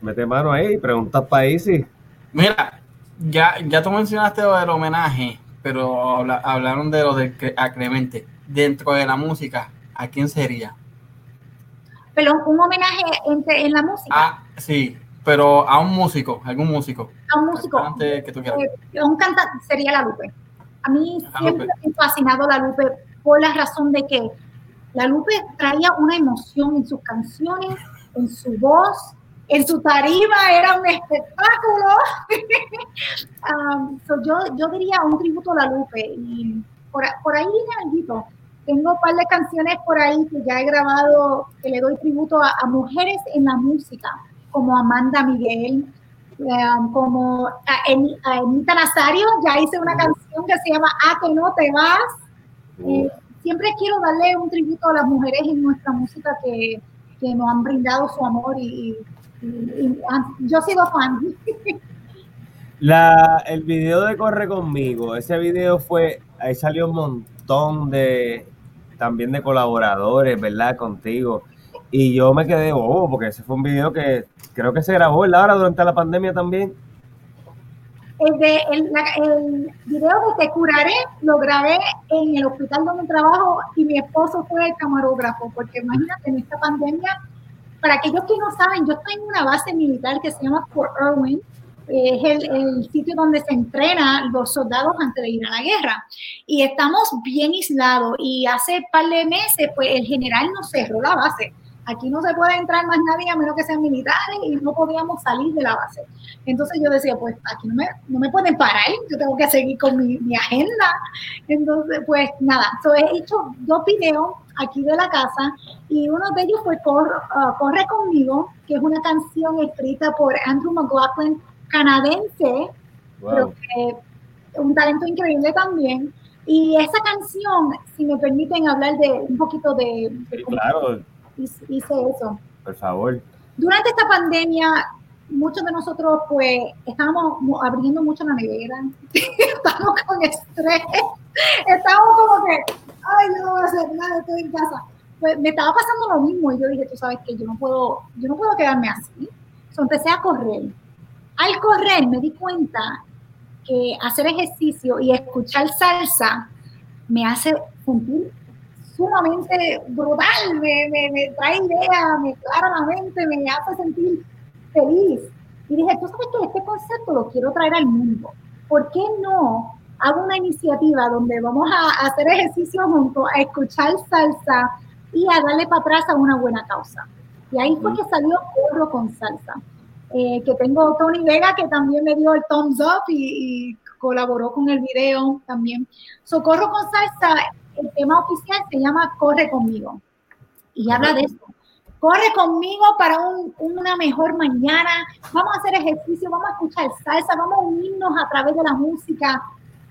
mete mano ahí y preguntas para Isi. Mira, ya, ya tú mencionaste lo del homenaje, pero hablaron de lo de a Clemente. Dentro de la música, ¿a quién sería? pero un homenaje en, en la música. Ah, sí, pero a un músico, algún músico. A un músico. Que tú quieras. Eh, un cantante sería La Lupe. A mí siempre me ha fascinado La Lupe por la razón de que La Lupe traía una emoción en sus canciones, en su voz, en su tarima, era un espectáculo. um, so yo, yo diría un tributo a La Lupe. Y por, por ahí viene algo tengo un par de canciones por ahí que ya he grabado, que le doy tributo a, mujeres en la música, como Amanda Miguel, um, como a, Emita Nazario, ya hice una canción que se llama A que no te vas. Eh, siempre quiero darle un tributo a las mujeres en nuestra música que, que nos han brindado su amor y, yo he sido fan. La, el video de Corre conmigo, ese video fue, ahí salió un montón de, también de colaboradores, ¿verdad? Contigo. Y yo me quedé bobo porque ese fue un video que creo que se grabó, ¿verdad? Ahora durante la pandemia también. El, de, el, el video de Te Curaré lo grabé en el hospital donde trabajo y mi esposo fue el camarógrafo, porque imagínate, en esta pandemia, para aquellos que no saben, yo estoy en una base militar que se llama Fort Irwin, es el, sitio donde se entrenan los soldados antes de ir a la guerra. Y estamos bien aislados y hace par de meses, pues el general nos cerró la base. Aquí no se puede entrar más nadie a menos que sean militares y no podíamos salir de la base. Entonces yo decía, pues aquí no me, no me pueden parar, yo tengo que seguir con mi, mi agenda. Entonces, pues nada, so he hecho dos videos aquí de la casa y uno de ellos fue uh, Corre conmigo, que es una canción escrita por Andrew McLaughlin canadense, pero que un talento increíble también. Y esa canción, si me permiten hablar de un poquito de... claro. Hice eso. Por favor. Durante esta pandemia, muchos de nosotros pues estábamos abriendo mucho la nevera, estábamos con estrés, estábamos como que, ay, no voy a hacer nada, estoy en casa. Pues me estaba pasando lo mismo y yo dije, tú sabes que yo no puedo, yo no puedo quedarme así. Entonces empecé a correr al correr me di cuenta que hacer ejercicio y escuchar salsa me hace sentir sumamente brutal, me, me, trae ideas, me clara la mente, me hace sentir feliz. Y dije, tú sabes que este concepto lo quiero traer al mundo. ¿Por qué no hago una iniciativa donde vamos a hacer ejercicio juntos, a escuchar salsa y a darle para atrás a una buena causa? Y ahí fue que salió Corro con Salsa. Eh, que tengo Tony Vega, que también me dio el thumbs up y, colaboró con el video también. Socorro con salsa, el tema oficial se llama Corre conmigo. Y habla de eso. Corre conmigo para una mejor mañana. Vamos a hacer ejercicio, vamos a escuchar salsa, vamos a unirnos a través de la música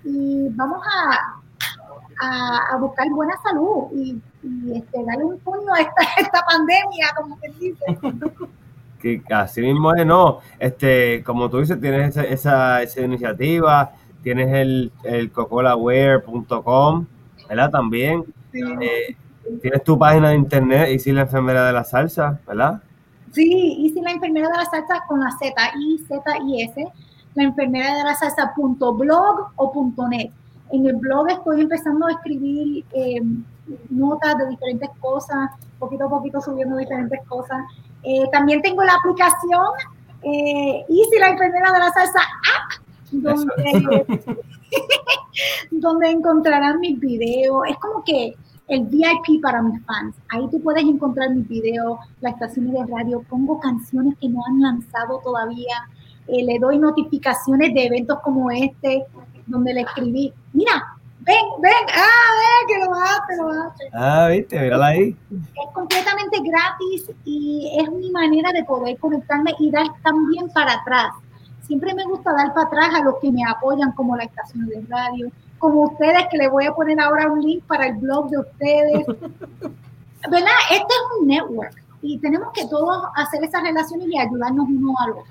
y vamos a, a, buscar buena salud y, este, darle un puño a esta, esta pandemia, como se dice. que así mismo es, no, este, como tú dices, tienes esa, esa, iniciativa, tienes el, el cocolaware.com, ¿verdad? También. Eh, tienes tu página de internet, y si la enfermera de la salsa, ¿verdad? Sí, y si la enfermera de la salsa con la Z, I, Z, I, S, la enfermera de la salsa punto blog o punto net. En el blog estoy empezando a escribir eh, notas de diferentes cosas, poquito a poquito subiendo diferentes cosas. Eh, también tengo la aplicación eh, Easy, la enfermera de la salsa app, donde, donde encontrarán mis videos. Es como que el VIP para mis fans. Ahí tú puedes encontrar mis videos, la estación de radio, pongo canciones que no han lanzado todavía, eh, le doy notificaciones de eventos como este, donde le escribí, mira, ven, ven, ah, ven, que lo hace, lo hace. Ah, viste, mírala ahí. Es completamente gratis y es mi manera de poder conectarme y dar también para atrás. Siempre me gusta dar para atrás a los que me apoyan, como la estación de radio, como ustedes, que les voy a poner ahora un link para el blog de ustedes. ¿Verdad? Este es un network y tenemos que todos hacer esas relaciones y ayudarnos uno al otro.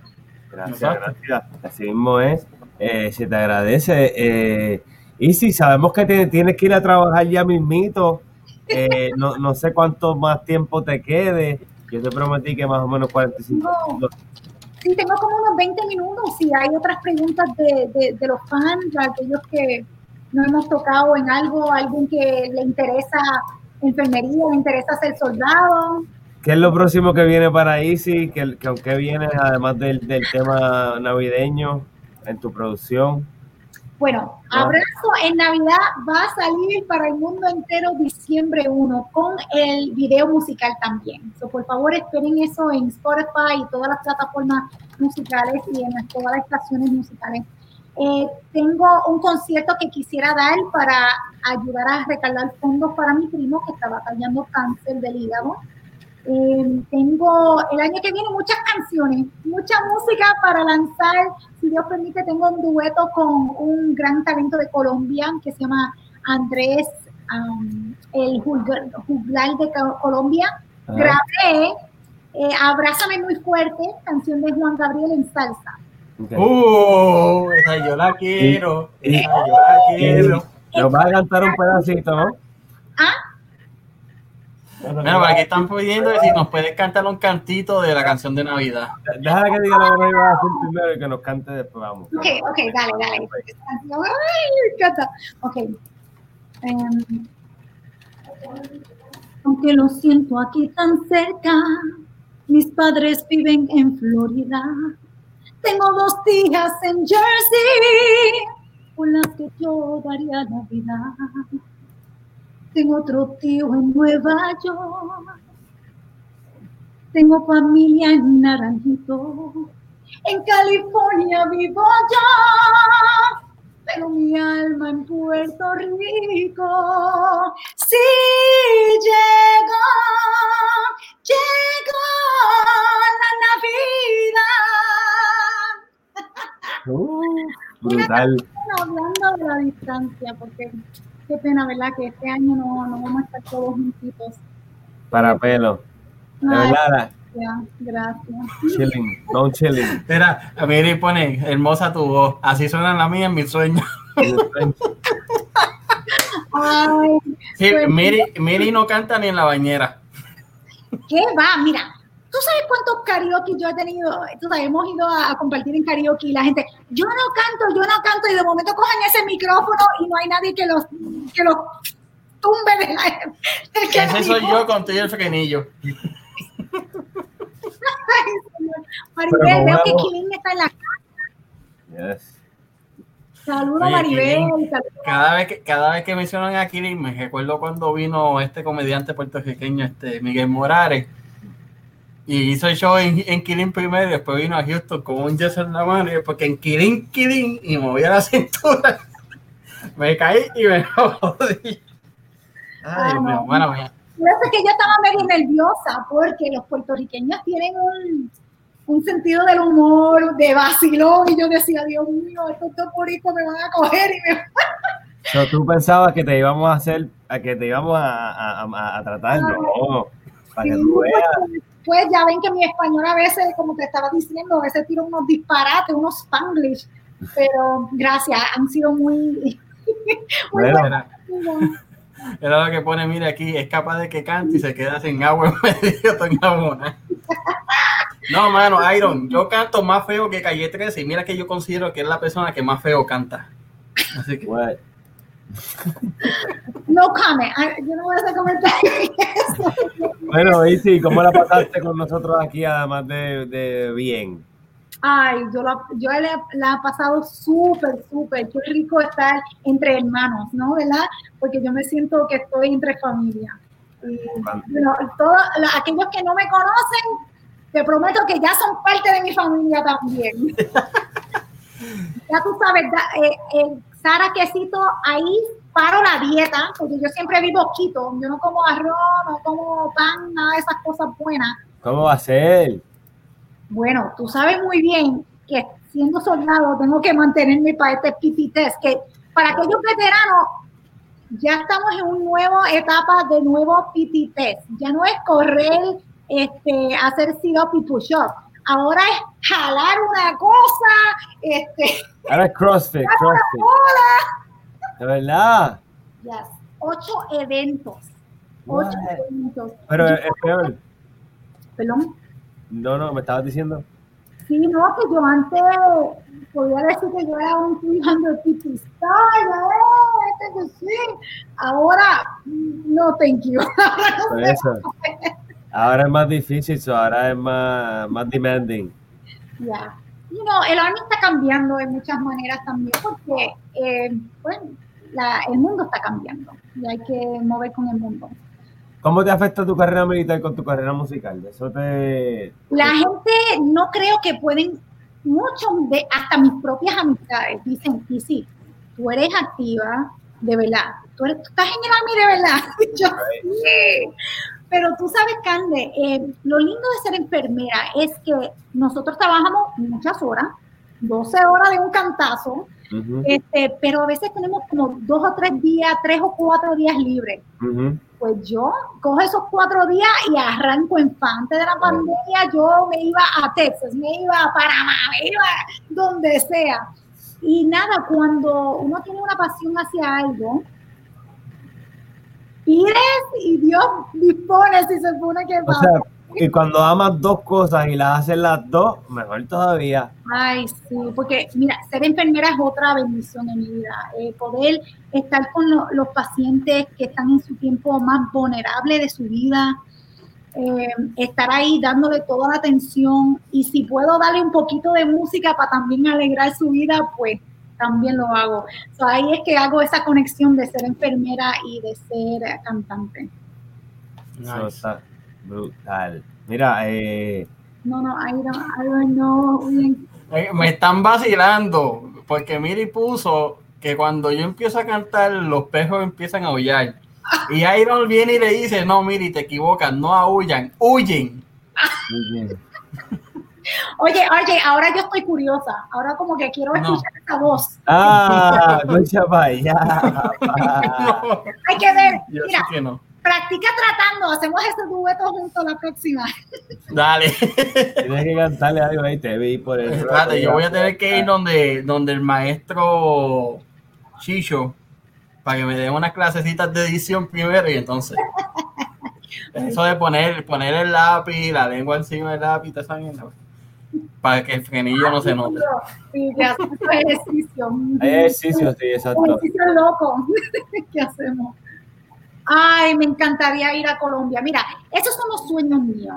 Gracias, gracias. Así mismo es. Eh, se te agradece. Eh, y si sabemos que te, tienes que ir a trabajar ya mismito, eh, no, no sé cuánto más tiempo te quede. Yo te prometí que más o menos 45 No. Sí, tengo como unos 20 minutos. Si hay otras preguntas de, de, de los fans, de aquellos que no hemos tocado en algo, alguien que le interesa enfermería, le interesa ser soldado. ¿Qué es lo próximo que viene para Easy? ¿Qué, qué, qué viene además del, del tema navideño en tu producción? Bueno, Ah. Abrazo en Navidad va a salir para el mundo entero diciembre 1 con el video musical también. So, por favor, esperen eso en Spotify y todas las plataformas musicales y en las- todas las estaciones musicales. Eh, tengo un concierto que quisiera dar para ayudar a recargar fondos para mi primo que está batallando cáncer del hígado. Eh, tengo el año que viene muchas canciones, mucha música para lanzar. Si Dios permite, tengo un dueto con un gran talento de Colombia que se llama Andrés, um, el juglar juglar de Co- Colombia. Ajá. Grabé eh, Abrázame muy fuerte, canción de Juan Gabriel en salsa. Ok. Uh, esa yo la quiero. Esa yo la quiero. Nos vas a cantar un pedacito, ¿no? Ah, Mira, por aquí están pidiendo que si nos puedes cantar un cantito de la canción de Navidad. Déjala que diga lo que iba a decir primero y que nos cante después, vamos. ok, ok, dale, dale. Ay, me encanta. Ok. Em, aunque lo siento aquí tan cerca, mis padres viven en Florida. Tengo dos tías en Jersey, por las que yo daría la vida. Tengo otro tío en Nueva York. Tengo familia en Naranjito. En California vivo yo, pero mi alma en Puerto Rico. Sí llegó, llegó la Navidad. Uh, brutal. Hablando de la distancia, porque qué pena, ¿verdad? Que este año no, no vamos a estar todos juntitos. Para pelo. De verdad, gracias, gracias. chilling, no chilling. Mira, Miri pone, hermosa tu voz. Así suena la mía en mis sueños. Ay, Sí, Pues- Miri, Miri no canta ni en la bañera. ¿Qué va? Mira, ¿tú sabes cuántos karaoke yo he tenido? Tú sabes, hemos ido a, a compartir en karaoke y la gente, yo no canto, yo no canto, y de momento cogen ese micrófono y no hay nadie que los, que los tumbe de la, del Ese soy yo con el pequeñillo. Pero Maribel, veo que Killing está en la casa. Yes. Saludos, Maribel. Killing. Cada vez que, cada vez que mencionan a Killing, me recuerdo cuando vino este comediante puertorriqueño, este Miguel Morales, y hizo el show en, en Killing primero, y después vino a Houston con un yeso en la mano, y porque en Killing, Killing, y movía la cintura, me caí y me jodí. Ay, Dios mío, bueno, mía. Yo sé que yo estaba medio nerviosa porque los puertorriqueños tienen un, un sentido del humor, de vacilón, y yo decía, Dios mío, estos dos puritos me van a coger y me So, tú pensabas que te íbamos a hacer, a que te íbamos a, a, a- a tratar, no, para que tú veas. Pues, ya ven que mi español a veces, como te estaba diciendo, a veces tiro unos disparates, unos spanglish, pero gracias, han sido muy... muy Bueno, Era, era lo que pone, mire aquí, es capaz de que cante y se queda sin agua en medio. No, mano, Iron, yo canto más feo que Calle 13 y mira que yo considero que es la persona que más feo canta. Así que, Bueno, No comment. Ah, Yo no voy a hacer comentarios. Bueno, y sí, ¿cómo la pasaste con nosotros aquí, además de, de bien? Ay, yo, la, yo la, la he pasado súper, súper. Qué rico estar entre hermanos, ¿no? ¿Verdad? Porque yo me siento que estoy entre familia. Y, bueno, todos aquellos que no me conocen, te prometo que ya son parte de mi familia también. ya tú sabes, da- eh, eh, Sara Quesito, ahí paro la dieta, porque yo siempre vivo quito. Yo no como arroz, no como pan, nada de esas cosas buenas. ¿Cómo va a ser? Bueno, tú sabes muy bien que siendo soldado tengo que mantenerme para este test, que para aquellos veteranos ya estamos en una nueva etapa de nuevo test. Ya no es correr, este, hacer sit-up y push-up. Ahora es jalar una cosa, este, Ahora es CrossFit, CrossFit. De verdad. Yes. Ocho eventos. What? Ocho eventos. Pero Yo- es peor. Perdón. No, no, me estabas diciendo. Sí, no, que yo antes podía decir que yo era un 300 PT star, eh, que sí. Ahora, no, thank you. Por eso. Ahora es más difícil, so ahora es más, más demanding. Ya. You know, el Army está cambiando de muchas maneras también porque, eh, bueno, la- el mundo está cambiando y hay que mover con el mundo. ¿Cómo te afecta tu carrera militar con tu carrera musical? Eso te... La gente no creo que pueden, muchos de, hasta mis propias amistades dicen, y sí, tú eres activa, de verdad, tú, eres, tú estás en el Army de verdad. Yo sí. Pero tú sabes, Cande, eh, lo lindo de ser enfermera es que nosotros trabajamos muchas horas, 12 horas de un cantazo, este, pero a veces tenemos como dos o tres días, tres o cuatro días libres pues yo cojo esos cuatro días y arranco en. Antes de la pandemia yo me iba a Texas, me iba a Panamá, me iba donde sea. Y nada, cuando uno tiene una pasión hacia algo, pides y Dios dispone si se pone que O va. sea, y cuando amas dos cosas y las haces las dos, mejor todavía. Ay, sí, porque mira, ser enfermera es otra bendición en mi vida. Eh, poder estar con lo- los pacientes que están en su tiempo más vulnerable de su vida, eh, estar ahí dándole toda la atención y si puedo darle un poquito de música para también alegrar su vida, pues también lo hago. So, ahí es que hago esa conexión de ser enfermera y de ser eh, cantante. Nice. está brutal. Mira, eh, No, no, I don't, I don't know. Me están vacilando porque Miri puso que cuando yo empiezo a cantar, los pejos empiezan a aullar. Y Iron viene y le dice: No, Miri, te equivocas, no aullan, huyen. muy bien. Oye, oye, ahora yo estoy curiosa. Ahora como que quiero No. escuchar esa voz. Ah, concha para allá. Hay que ver. Yo Mira, que no. practica tratando. Hacemos ese dueto juntos la próxima. Dale. Tienes que cantarle algo ahí, te vi por el. Espérate, yo voy a tener que ir donde, donde el maestro Chicho para que me dé unas clasecitas de edición primero y entonces. Eso de poner, poner el lápiz, la lengua encima del lápiz, esa mierda, para que el frenillo no se note. Sí, que hacemos ejercicio. Hay ejercicio, sí, exacto. Ejercicio loco. ¿Qué hacemos? Ay, me encantaría ir a Colombia. Mira, esos son los sueños míos.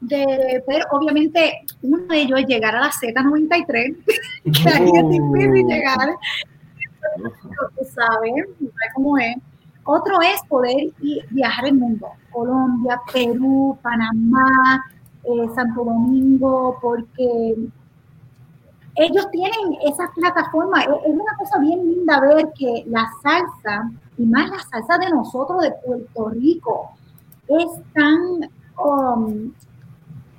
De, pero obviamente uno de ellos es llegar a la Z93, que ahí es difícil Uh. llegar. tú sabes, tú sabes cómo es. Otro es poder ir, viajar el mundo, Colombia, Perú, Panamá, eh, Santo Domingo, porque ellos tienen esas plataformas. Es, una cosa bien linda ver que la salsa, y más la salsa de nosotros de Puerto Rico, es tan, um,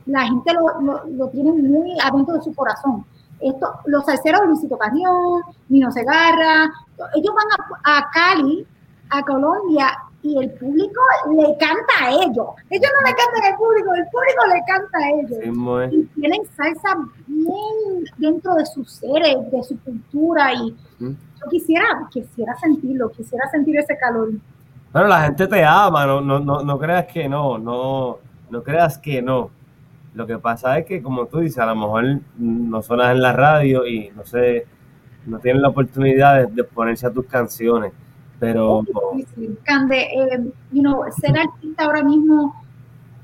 la gente lo, lo, tiene muy adentro de su corazón. Esto, los salseros Luisito Carrión, Nino Segarra, ellos van a, a Cali, a Colombia, y el público le canta a ellos. Ellos no le cantan al público, el público le canta a ellos. Sí, muy- Y tienen salsa bien dentro de sus seres, de su cultura, y Mm. yo quisiera, quisiera sentirlo, quisiera sentir ese calor. Pero la gente te ama, no, no, no, no creas que no, no, no creas que no. Lo que pasa es que, como tú dices, a lo mejor no sonas en la radio y no sé, no tienen la oportunidad de, de ponerse a tus canciones. Pero Cande, eh, you know, ser artista ahora mismo,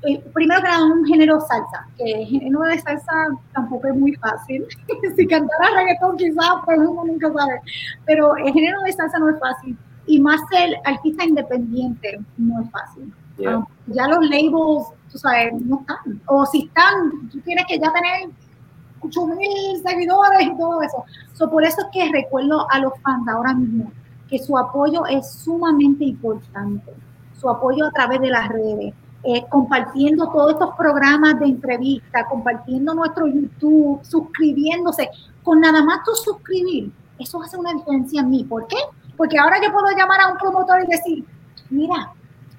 eh, primero que nada, un género salsa, que el género de salsa tampoco es muy fácil. si cantara reggaetón quizás, pues uno nunca sabe. Pero el género de salsa no es fácil. Y más ser artista independiente no es fácil. Yeah. Ah, ya los labels, tú sabes, no están. O si están, tú tienes que ya tener 8 mil seguidores y todo eso. So, por eso es que recuerdo a los fans ahora mismo que su apoyo es sumamente importante. Su apoyo a través de las redes, eh, compartiendo todos estos programas de entrevista, compartiendo nuestro YouTube, suscribiéndose. Con nada más tú suscribir, eso hace una diferencia en mí. ¿Por qué? Porque ahora yo puedo llamar a un promotor y decir, mira,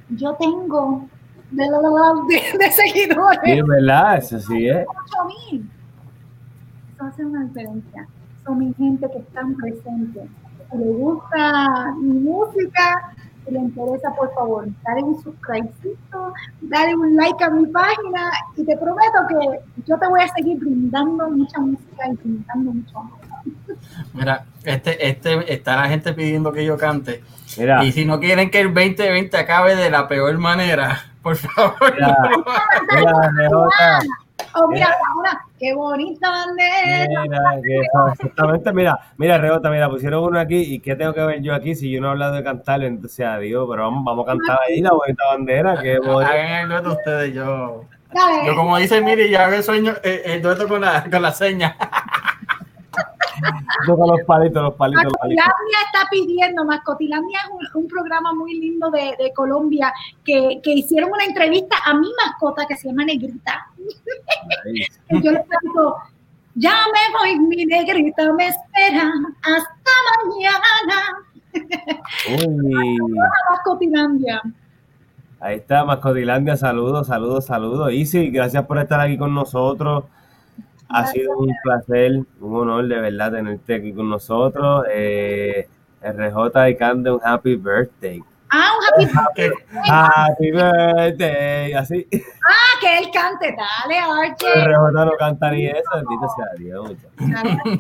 yo tengo de, de, de seguidores. Sí, verdad, eso sí es. 8000. Eso hace una diferencia. Son mi gente que están presentes. Si le gusta mi música, si le interesa, por favor, dale un subscribecito, dale un like a mi página y te prometo que yo te voy a seguir brindando mucha música y brindando mucho amor. Mira, este, este, está la gente pidiendo que yo cante. Mira, Y si no quieren que el 2020 acabe de la peor manera, por favor. mira, mira, Nejota, Oh, mira, Paula, qué bonita bandera. mira, que exactamente, mira, mira, Rebota, mira, pusieron uno aquí, y qué tengo que ver yo aquí si yo no he hablado de cantar, entonces adiós, pero vamos, vamos a cantar ahí la bonita bandera, que bonita. Hagan el dueto ustedes, yo. Dale. Yo como dice Miri, yo hago el sueño, eh, el dueto con la, con la seña. Toca los palitos, los palitos, los palitos. Mascotilandia está pidiendo, Mascotilandia es un, un programa muy lindo de, de Colombia que, que hicieron una entrevista a mi mascota que se llama Negrita. Yo le digo, ya me voy, mi negrita me espera hasta mañana. Uy, Mascotilandia. ahí está Mascotilandia, saludos, saludos, saludos. Easy, gracias por estar aquí con nosotros. Ha sido un placer, un honor de verdad tenerte aquí con nosotros. Eh, RJ y Cande, un happy birthday. Ah, un happy Que- Happy birthday, así. Ah, que él cante, dale, Archie. RJ no canta ni eso, bendito sea Dios.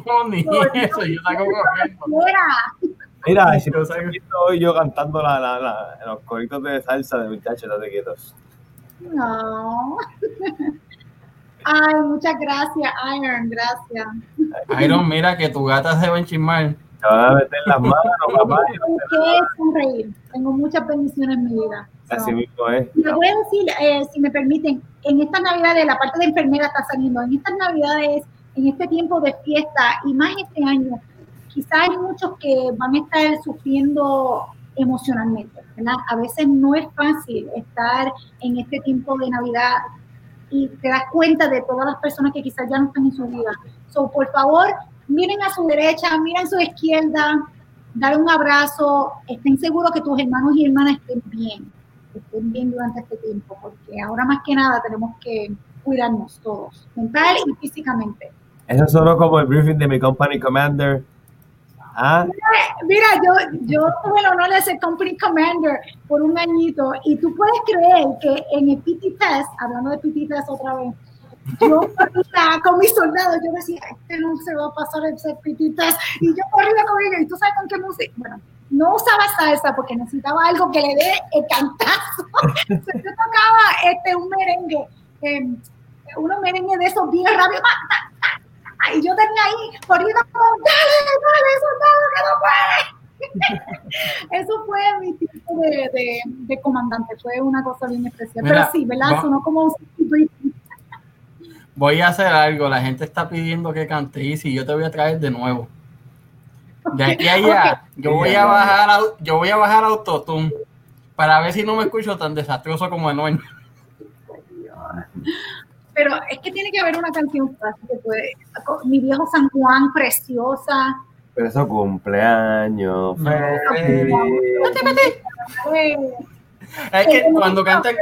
No, ni eso, yo saco corriendo. Mira, Mira, si Yo no saco- hoy yo cantando la, la, la- los coritos de salsa de muchachos, no te quietos. no. Ay, muchas gracias, Iron, gracias. Iron, mira que tu gata se va a enchismar. Te van a meter las manos, papá. y no te- ¿Qué es sonreír? Tengo muchas bendiciones en mi vida. So, Así mismo es. Le voy a decir, eh, si me permiten, en estas navidades, la parte de enfermera está saliendo, en estas navidades, en este tiempo de fiesta y más este año, quizás hay muchos que van a estar sufriendo emocionalmente, ¿verdad? A veces no es fácil estar en este tiempo de Navidad y te das cuenta de todas las personas que quizás ya no están en su vida. So, por favor, miren a su derecha, miren a su izquierda, dar un abrazo, estén seguros que tus hermanos y hermanas estén bien, estén bien durante este tiempo, porque ahora más que nada tenemos que cuidarnos todos, mental y físicamente. Eso sonó como el briefing de mi company commander. Ah, Mira, yo, yo tuve el honor de ser company commander por un añito y tú puedes creer que en el PT test, hablando de PT test otra vez, yo corría con mis soldados, yo decía, este no se va a pasar el PT test y yo corría con ellos y tú sabes con qué música, bueno, no usaba salsa porque necesitaba algo que le dé el cantazo. Yo tocaba este, un merengue, eh, unos merengues de esos bien rápidos, ¡pa, ta, ta, ta! y yo tenía ahí corriendo como, dale, dale, soldado, que no puede. Eso fue mi tipo de, de, de comandante, fue una cosa bien especial. Mira, Pero sí, ¿verdad? Sonó como un. Voy a hacer algo, la gente está pidiendo que cante y si yo te voy a traer de nuevo. De aquí a allá, yo voy a bajar au- yo voy a bajar autotune para ver si no me escucho tan desastroso como el hoy. Pero es que tiene que haber una canción fácil que puede. Mi viejo San Juan, preciosa. pero eso cumpleaños. No, feliz. Eh, Es que cuando cantan,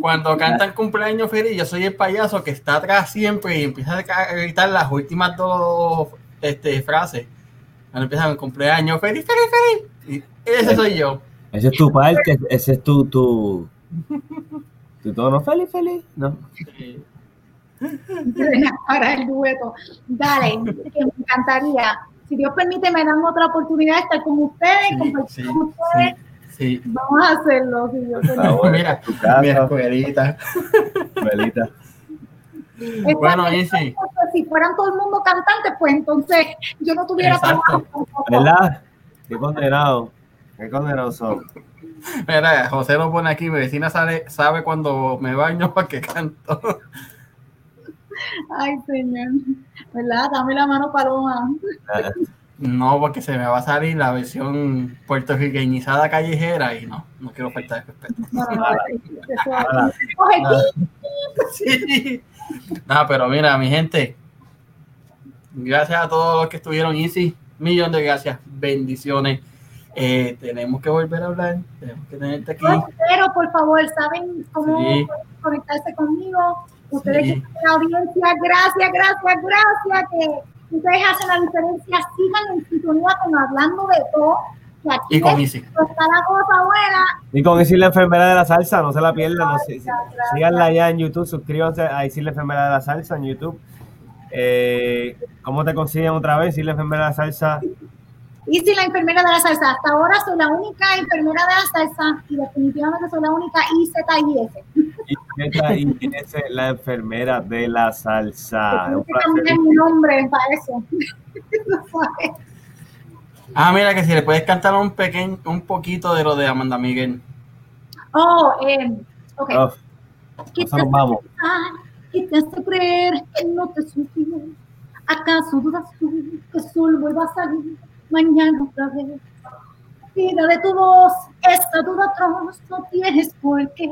cuando cantan cumpleaños feliz, yo soy el payaso que está atrás siempre y empieza a gritar las últimas dos este, frases. Cuando empiezan el cumpleaños feliz, feliz, feliz. Y ese soy yo. Ese es tu parte, ese es tu, tu, tu tono feliz, feliz, ¿no? Sí. para el dueto. Dale, que me encantaría. Si Dios permite, me dan otra oportunidad de estar con ustedes, Sí, compartir sí, con ustedes. Sí. Vamos a hacerlo. Si Dios permite. Mira, tu casa. mi escuelita. Bueno, pues, si fueran todo el mundo cantantes, pues entonces yo no tuviera Exacto. trabajo. ¿Verdad? Qué condenado. Qué condenados son. Mira, José lo pone aquí, mi vecina sabe, sabe cuando me baño para que canto. Ay, señor. ¿Verdad? Dame la mano, Paloma. No, porque se me va a salir la versión puertorriqueñizada callejera y no, no quiero faltar de respeto. No, no, no. Sí. No, pero mira, mi gente, gracias a todos los que estuvieron easy, millón de gracias, bendiciones. Eh, tenemos que volver a hablar, tenemos que tenerte aquí. Pero, por favor, ¿saben cómo Sí. conectarse conmigo? Ustedes Sí. que están en la audiencia, gracias, gracias, gracias, que ustedes hacen la diferencia. Sigan en sintonía con Hablando de Todo, que aquí Y con Easy. está la cosa buena. Y con Isil la enfermera de la salsa, no se la pierdan. no gracias. síganla ya en YouTube, suscríbanse a Isil la enfermera de la salsa en YouTube. Eh, ¿Cómo te consiguen otra vez? Isil la enfermera de la salsa. Y si la enfermera de la salsa, hasta ahora soy la única enfermera de la salsa y definitivamente soy la única IZIS. Es la enfermera de la salsa. Cambiar mi nombre para eso. Ah, mira que si le puedes cantar un pequeño, un poquito de lo de Amanda Miguel. oh, eh, ok. Uf, ¿Qué nosotros vamos. ¿Qué te hace creer que no te supiera? ¿Acaso dudas tú que el sol vuelva a salir mañana otra vez? Vida de tu voz, esta duda atroz, no tienes por qué.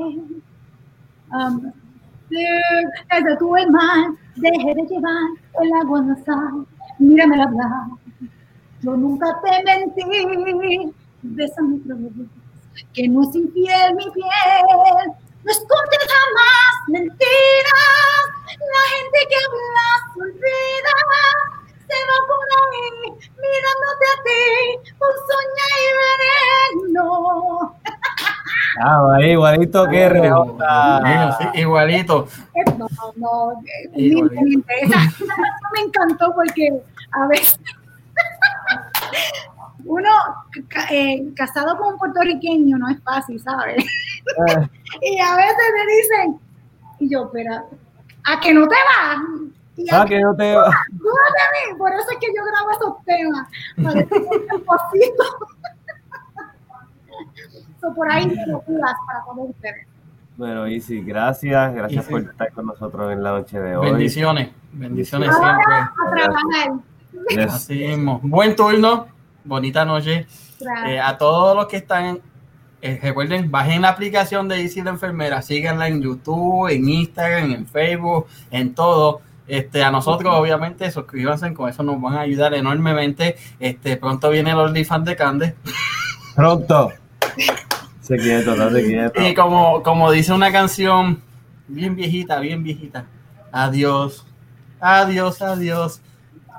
Am- desde tu mar, deje de llevar el agua nasal, mírame la hablar. Yo nunca te mentí, bésame otra vez, que no es infiel mi piel. No escondes jamás mentiras, la gente que habla se olvida, se va por ahí mirándote a ti, con soña y veneno. Ah, igualito que sí, igualito. No, no, eh. Esa, esa me encantó porque a veces uno eh, casado con un puertorriqueño no es fácil, ¿sabes? Eh, Y a veces me dicen, y yo, espera, ¿a que no te vas? Ah, que no te dúdate a mí, por eso es que yo grabo esos temas, para. So, por ahí me lo para todos ustedes. Bueno, Isi, gracias. Gracias Isi. por estar con nosotros en la noche de hoy. Bendiciones, bendiciones Ahora siempre. a trabajar. Yes. Así mismo. Buen turno, bonita noche. Gracias. Eh, a todos los que están, eh, recuerden, bajen la aplicación de Easy la Enfermera, síganla en YouTube, en Instagram, en Facebook, en todo. Este, a nosotros, obviamente, suscríbanse, con eso nos van a ayudar enormemente. Este, pronto viene el OnlyFans de Cande. Pronto. Se quieto, date quieto. Y como, como dice una canción bien viejita, bien viejita. Adiós, adiós, adiós.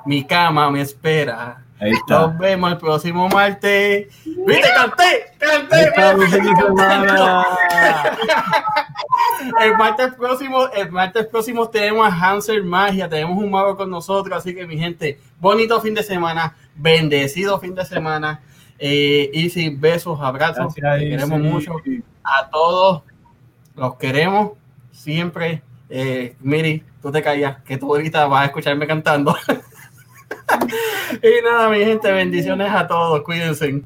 Mi cama me espera. Ahí está. Nos vemos el próximo martes. ¿Viste? Canté, canté. El martes próximo, el martes próximo tenemos a Hansel Magia, tenemos un mago con nosotros, así que mi gente, bonito fin de semana, bendecido fin de semana. Eh, Easy, besos, abrazos, Gracias, te queremos mucho. A todos los queremos siempre. Eh, Miri, tú te callas, que tú ahorita vas a escucharme cantando. y nada, mi gente, bendiciones a todos, cuídense.